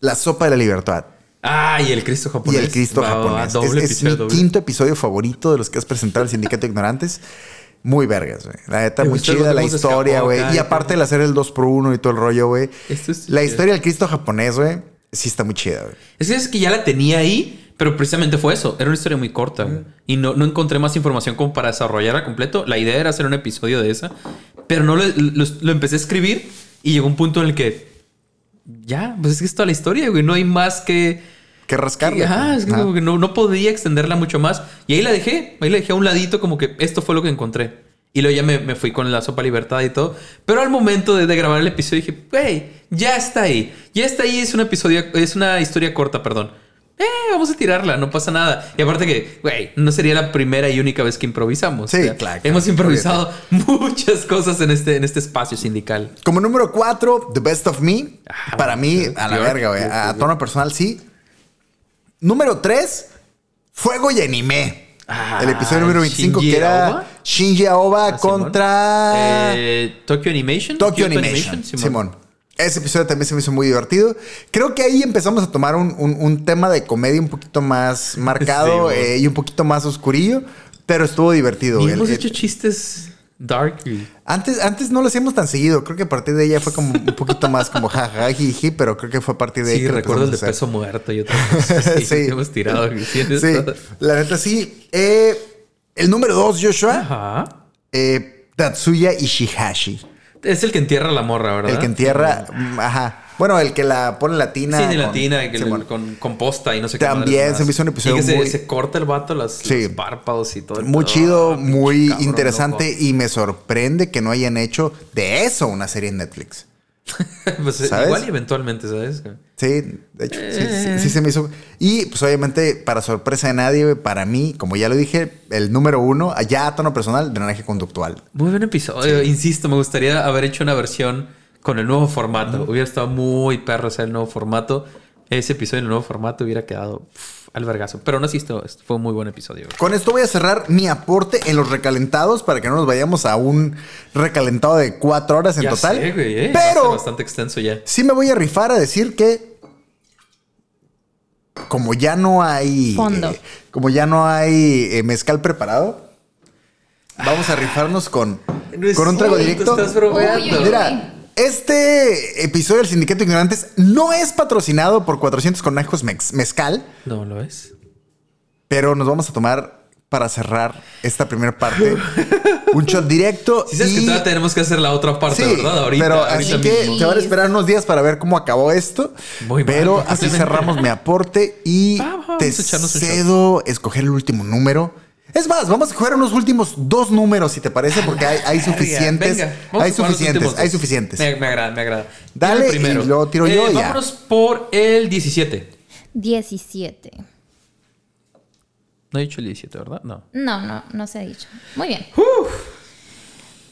La sopa de la libertad. Ah, y el Cristo japonés. Y el Cristo japonés. es, mi quinto episodio favorito de los que has presentado el Sindicato de Ignorantes. Muy vergas, güey. La neta, muy chida la historia, güey. Y aparte el hacer el 2 por 1 y todo el rollo, güey. la historia del Cristo japonés, güey. Sí, está muy chida, güey. Es, es que ya la tenía ahí, pero precisamente fue eso. Era una historia muy corta. Y no, no encontré más información como para desarrollarla completo. La idea era hacer un episodio de esa. Pero no lo, lo, empecé a escribir y llegó un punto en el que... Ya, pues es que es toda la historia, güey. No hay más que... Que rascarle. Ajá, es que, no, no podía extenderla mucho más. Y ahí la dejé. Ahí la dejé a un ladito como que esto fue lo que encontré. Y luego ya me, me, fui con la sopa libertad y todo. Pero al momento de, de grabar el episodio dije, güey, ya está ahí. Ya está ahí, es un episodio, es una historia corta, perdón. Eh, vamos a tirarla, no pasa nada. Y aparte que, güey, no sería la primera y única vez que improvisamos. Sí, claro. Hemos improvisado muchas cosas en este, en este espacio sindical. Como número cuatro, The Best of Me. Ah, para mí, a la verga, güey. A tono personal, sí. Número tres, Fuego y Anime. el episodio número 25 que era Shinji Aoba ah, contra eh, Tokyo Animation. Tokyo, Animation, Simón. Ese episodio también se me hizo muy divertido. Creo que ahí empezamos a tomar un, tema de comedia un poquito más marcado eh, y un poquito más oscurillo, pero estuvo divertido. Y hemos hecho chistes dark. Antes, antes no lo hacíamos tan seguido. Creo que a partir de ella fue como un poquito más como jajaja, pero creo que fue a partir de ahí. Sí, recuerdo el de peso muerto y otras cosas. Sí, hemos tirado. sí, la neta sí. Eh, el número dos, Joshua. Ajá. Eh, Tatsuya Ishihashi. Es el que entierra la morra, ¿verdad? El que entierra, mm, ajá. Bueno, el que la pone latina. Sí, de latina, que con, con, posta y no sé qué. También se me hizo un episodio y que se, corta el vato las, los párpados y todo. muy chido, muy interesante y me sorprende que no hayan hecho de eso una serie en Netflix. pues igual y eventualmente, ¿sabes? Sí, de hecho, sí, se me hizo. Y pues obviamente, para sorpresa de nadie, para mí, como ya lo dije, el número uno, allá a tono personal, drenaje conductual. Muy buen episodio. Insisto, me gustaría haber hecho una versión con el nuevo formato. Hubiera estado muy perro hacer el nuevo formato. Ese episodio en el nuevo formato hubiera quedado al vergazo. Pero no, sí, esto, fue un muy buen episodio. Con esto voy a cerrar mi aporte en los recalentados para que no nos vayamos a un recalentado de cuatro horas en total. ¿eh? Pero bastante extenso ya. Sí me voy a rifar a decir que como ya no hay fondo, eh, como ya no hay eh, mezcal preparado, vamos a rifarnos con con un trago directo. Estás. Mira, este episodio del Sindicato de Ignorantes no es patrocinado por 400 conejos mezcal. No lo es. Pero nos vamos a tomar para cerrar esta primera parte un shot directo. Si sabes que todavía tenemos que hacer la otra parte, ¿verdad? Ahorita. Pero así que te van a esperar unos días para ver cómo acabó esto. Muy Pero así cerramos mi aporte y te cedo escoger el último número. Es más, vamos a jugar unos últimos dos números, si te parece, porque hay, suficientes. hay suficientes, hay suficientes. Me, agrada, me agrada. Dale, primero. y luego tiro yo. Eh, vámonos por el 17. 17. No he dicho el 17, ¿verdad? No. No, no, no se ha dicho. Muy bien.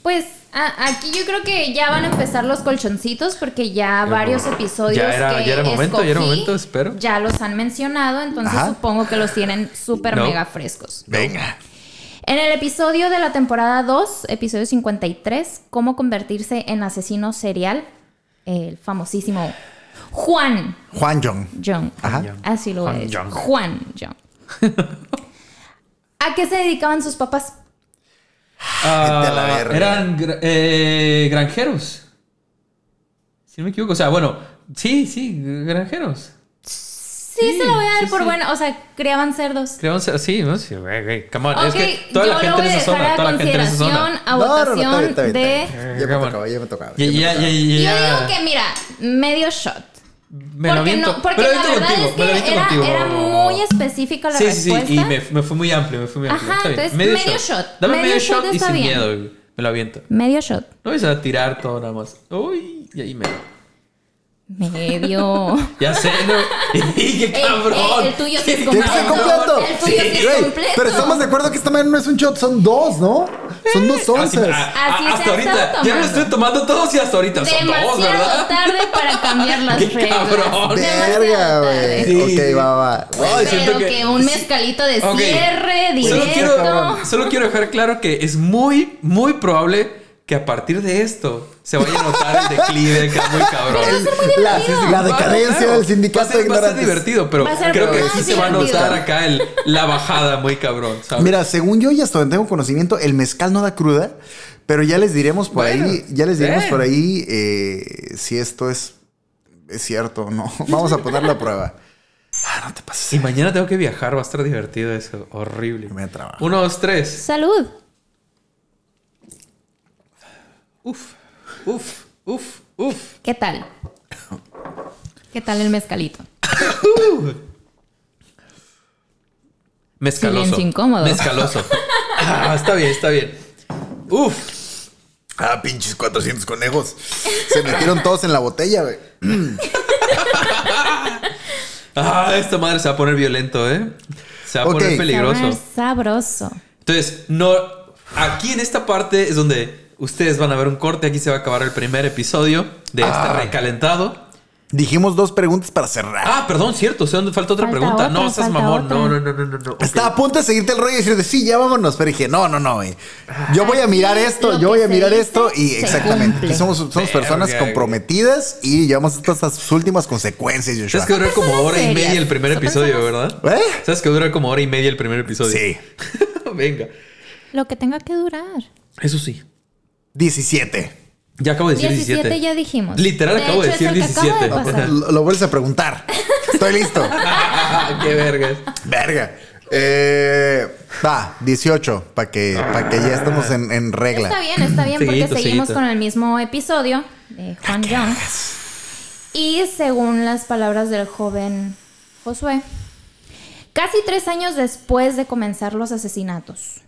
Pues aquí yo creo que ya van a empezar los colchoncitos porque ya varios episodios ya era, ya era momento, ya era momento, espero. Ya los han mencionado, entonces supongo que los tienen súper mega frescos. Venga. En el episodio de la temporada 2, episodio 53, cómo convertirse en asesino serial, el famosísimo Juan. Juan Jong. Jong. Ajá. Así lo voy Juan Jong. ¿A qué se dedicaban sus papás? Ah, eran eh, granjeros. Si no me equivoco. O sea, bueno, sí, sí, granjeros. Sí, se lo voy a dar por bueno. O sea, criaban cerdos. Criaban cerdos, sí, no, sí, güey, come on. es que toda la gente en esa zona, toda la gente en esa zona. A votación de. Ya me tocaba, ya me tocaba. Yo digo que, mira, medio shot. Me porque lo no, porque la verdad es que era, era, muy específica la sí, respuesta. Sí, sí, y me, me, fue muy amplio, me fue muy amplio. Ajá, entonces medio, medio shot. Dame medio, shot, y sin miedo, me lo aviento. Medio shot. No vais a tirar todo nada más. Uy, y ahí me... Medio. ya sé, ¿no? ¡Y qué cabrón! El, tuyo sí es completo. El tuyo sí, es completo. Pero estamos de acuerdo que esta manera no es un shot, son dos, ¿no? Son dos onzas. Así, hasta ahorita. Ya me estoy tomando todos y hasta ahorita son dos, ¿verdad? tarde para cambiar las ¡Qué reglas. cabrón! Verga, güey. Sí. Ok, va, va. Ay, Pero que, que, un mezcalito de cierre directo. Solo quiero, solo quiero dejar claro que es muy, muy probable que a partir de esto se vaya a notar el declive, que es muy cabrón. la, decadencia del sindicato va a ser, divertido, pero creo que sí se va a notar acá el, la bajada muy cabrón. Mira, según yo y hasta donde tengo conocimiento, el mezcal no da cruda, pero ya les diremos por ahí, ya les diremos por ahí eh, si esto es Es cierto, no. Vamos a poner la prueba. Ah, no te pases. Y mañana tengo que viajar, va a estar divertido eso. Horrible. Me trabajo. Uno, dos, tres. Salud. Uf, uf, uf, uf. ¿Qué tal? ¿Qué tal el mezcalito? Mezcaloso. Silencio incómodo. Mezcaloso. Ah, está bien, está bien. Uf. Ah, pinches 400 conejos. Se metieron todos en la botella, güey. ah, esta madre se va a poner violento, ¿eh? Se va a poner peligroso. sabroso. Entonces, no. Aquí en esta parte es donde ustedes van a ver un corte. Aquí se va a acabar el primer episodio de este ah. recalentado. Dijimos dos preguntas para cerrar. Ah, perdón, cierto. O sea, ¿dónde falta otra pregunta? no, seas mamón. No, no, no, no, no. Estaba a punto de seguirte el rollo y decirte, sí, ya vámonos. Pero dije, no, no, no, güey. Yo voy a mirar esto, yo voy a mirar esto. Y exactamente. somos, somos personas comprometidas y llevamos estas últimas consecuencias, Sabes que dura como hora y media el primer episodio, ¿verdad? ¿Eh? Sabes que dura como hora y media el primer episodio. Sí. Venga. Lo que tenga que durar. Eso sí. 17. Ya acabo de decir 17. 17 ya dijimos. Literal acabo de decir 17. lo, vuelves a preguntar. Estoy listo. Qué verga. Verga. Eh, va, 18, para que, que ya estemos en, regla. Está bien, está bien, porque seguimos con el mismo episodio de Juan Young. Y según las palabras del joven Josué, casi tres años después de comenzar los asesinatos,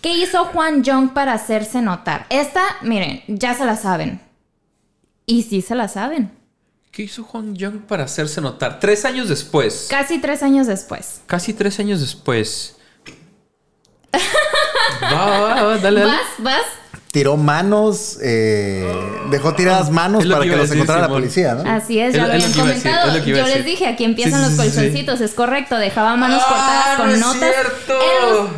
¿Qué hizo Juan Young para hacerse notar? Esta, miren, ya se la saben. Y sí se la saben. ¿Qué hizo Juan Young para hacerse notar? Tres años después. Casi tres años después. Casi tres años después. va, va, va, dale, dale. ¿Vas? ¿Vas? Tiró manos, eh, dejó tiradas manos para que, los encontrara la policía, ¿no? Así es, ya lo habían comentado. Yo les dije, aquí empiezan los colchoncitos, es correcto. Dejaba manos cortadas con notas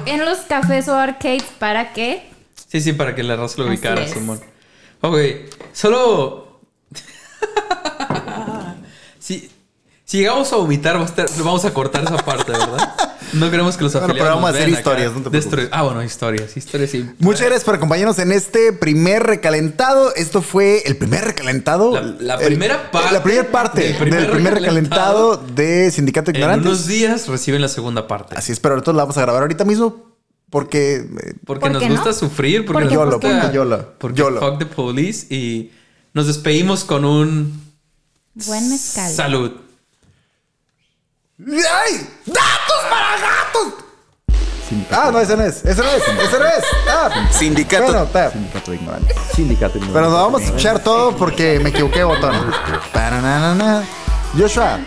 en los, cafés o arcades para que... Sí, sí, para que la raza lo ubicara, Simón. Ok, solo... si, si llegamos a vomitar, vamos a cortar esa parte, ¿verdad? No queremos que los afiliados. Bueno, pero vamos a hacer historias, no te Ah, bueno, historias. Historias sí. Muchas gracias por acompañarnos en este primer recalentado. Esto fue el primer recalentado. La, primera parte. La primera parte del primer, recalentado, de Sindicato Ignorantes. En unos días reciben la segunda parte. Así es, pero ahorita la vamos a grabar ahorita mismo. Porque. Eh, porque nos gusta sufrir. Porque, porque nos gusta. Porque Porque fuck the police. Y nos despedimos con un. Buen mezcal. Salud. ¡Ay! ¡Datos para gatos! Ah, no, ese no es. Ese no es. Ese no es. Ah. Sindicato. Bueno, Sindicato de ignorantes. Sindicato de Pero nos vamos a escuchar todo porque me equivoqué de botón. Joshua.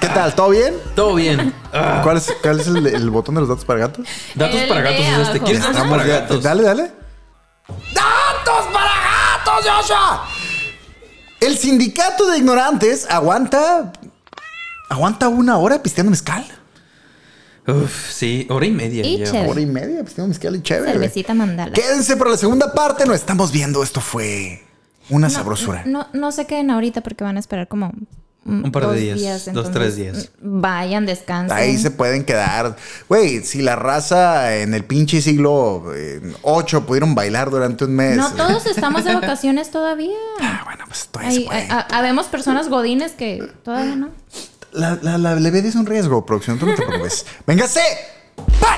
¿Qué tal? ¿Todo bien? Todo bien. ¿Cuál es, cuál es el, botón de los datos para gatos? Datos para gatos es este. ¿Quieres datos para gatos? Dale, dale. ¡Datos para gatos, Joshua! El sindicato de ignorantes aguanta aguanta una hora pisteando mezcal. Uf, sí, hora y media. Y Hora y media pisteando mezcal y chévere. Cervecita mandala. Quédense para la segunda parte. Nos estamos viendo. Esto fue una sabrosura. No, no se queden ahorita porque van a esperar como un par de días, dos, tres días. Vayan, descansen. Ahí se pueden quedar. Güey, si la raza en el pinche siglo 8 pudieron bailar durante un mes. No todos estamos de vacaciones todavía. Ah, bueno, pues todavía Habemos personas godines que todavía no la, la, la, levedad es un riesgo, producción. Tú no te preocupes. ¡Véngase! ¡Pah!